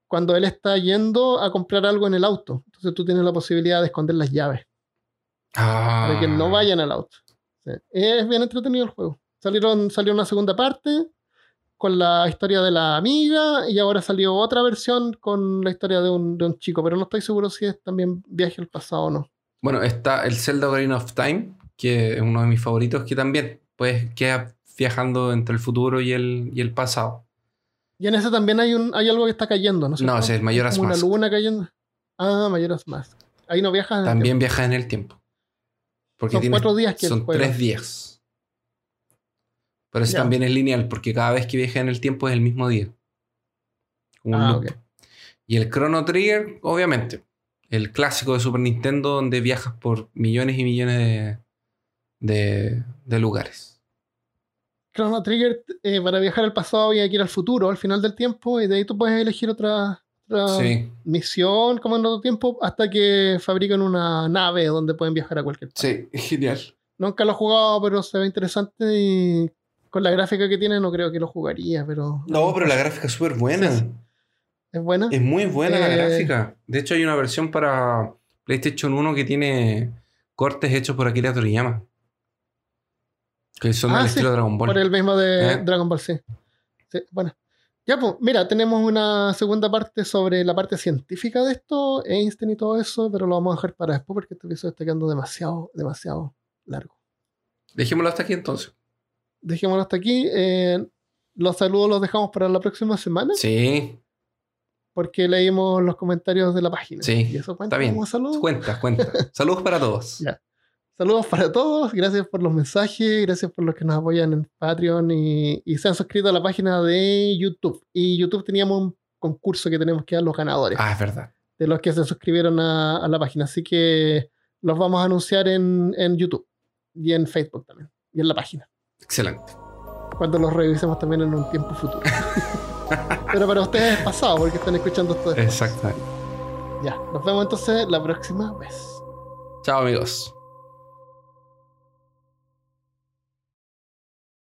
S1: cuando él está yendo a comprar algo en el auto. Entonces tú tienes la posibilidad de esconder las llaves
S2: Ah.
S1: para que no vayan al auto. Es bien entretenido el juego. Salieron, salió una segunda parte con la historia de la amiga y ahora salió otra versión con la historia de un, de un chico, pero no estoy seguro si es también viaje al pasado o no.
S2: Bueno, está el Zelda Ocarina of Time, que es uno de mis favoritos, que también pues queda viajando entre el futuro y el, y el pasado.
S1: Y en ese también hay, un, hay algo que está cayendo, ¿no? es
S2: No, es Majora's
S1: Como una
S2: Mask.
S1: luna cayendo. Ah, Majora's Mask. Ahí no viajas. en el
S2: También
S1: tiempo.
S2: viaja en el tiempo. Porque
S1: Son
S2: tiene-
S1: cuatro días que
S2: son tres días. Pero eso también es lineal, porque cada vez que viaja en el tiempo es el mismo día. Como un
S1: Ah, ok.
S2: Y el Chrono Trigger, obviamente. El clásico de Super Nintendo donde viajas por millones y millones de, de, de lugares.
S1: Chrono Trigger, eh, para viajar al pasado había que ir al futuro, al final del tiempo, y de ahí tú puedes elegir otra, otra
S2: Sí,
S1: misión como en otro tiempo, hasta que fabrican una nave donde pueden viajar a cualquier parte.
S2: sí, *laughs* genial.
S1: Nunca lo he jugado, pero se ve interesante y con la gráfica que tiene no creo que lo jugaría, pero...
S2: No, pero la gráfica es súper buena.
S1: Sí, ¿Es buena?
S2: Es muy buena la
S1: Eh.
S2: gráfica. De hecho, hay una versión para PlayStation 1 que tiene cortes hechos por Akira Toriyama. Que son
S1: Ah,
S2: del
S1: sí,
S2: estilo Dragon Ball.
S1: Por el mismo de
S2: ¿Eh?
S1: Dragon Ball, sí. Sí, bueno. Ya, pues, mira, tenemos una segunda parte sobre la parte científica de esto, Einstein y todo eso, pero lo vamos a dejar para después porque este episodio está quedando demasiado, demasiado largo.
S2: Dejémoslo hasta aquí entonces.
S1: Dejémoslo hasta aquí. eh, los saludos los dejamos para la próxima semana
S2: Sí,
S1: porque leímos los comentarios de la página.
S2: Sí,
S1: ¿Y eso cuenta
S2: está bien.
S1: como saludo?
S2: cuenta, cuenta. *laughs* Saludos para todos.
S1: Ya. Saludos para todos, gracias por los mensajes, gracias por los que nos apoyan en Patreon y, y se han suscrito a la página de YouTube. Y YouTube teníamos un concurso que tenemos que dar los ganadores
S2: Ah, es verdad.
S1: de los que se suscribieron a, a la página. Así que los vamos a anunciar en, en YouTube y en Facebook también y en la página.
S2: Excelente.
S1: Cuando los revisemos también en un tiempo futuro. *laughs* Pero para ustedes es pasado porque están escuchando esto después.
S2: Exactamente.
S1: Ya, nos vemos entonces la próxima vez.
S2: Chao amigos.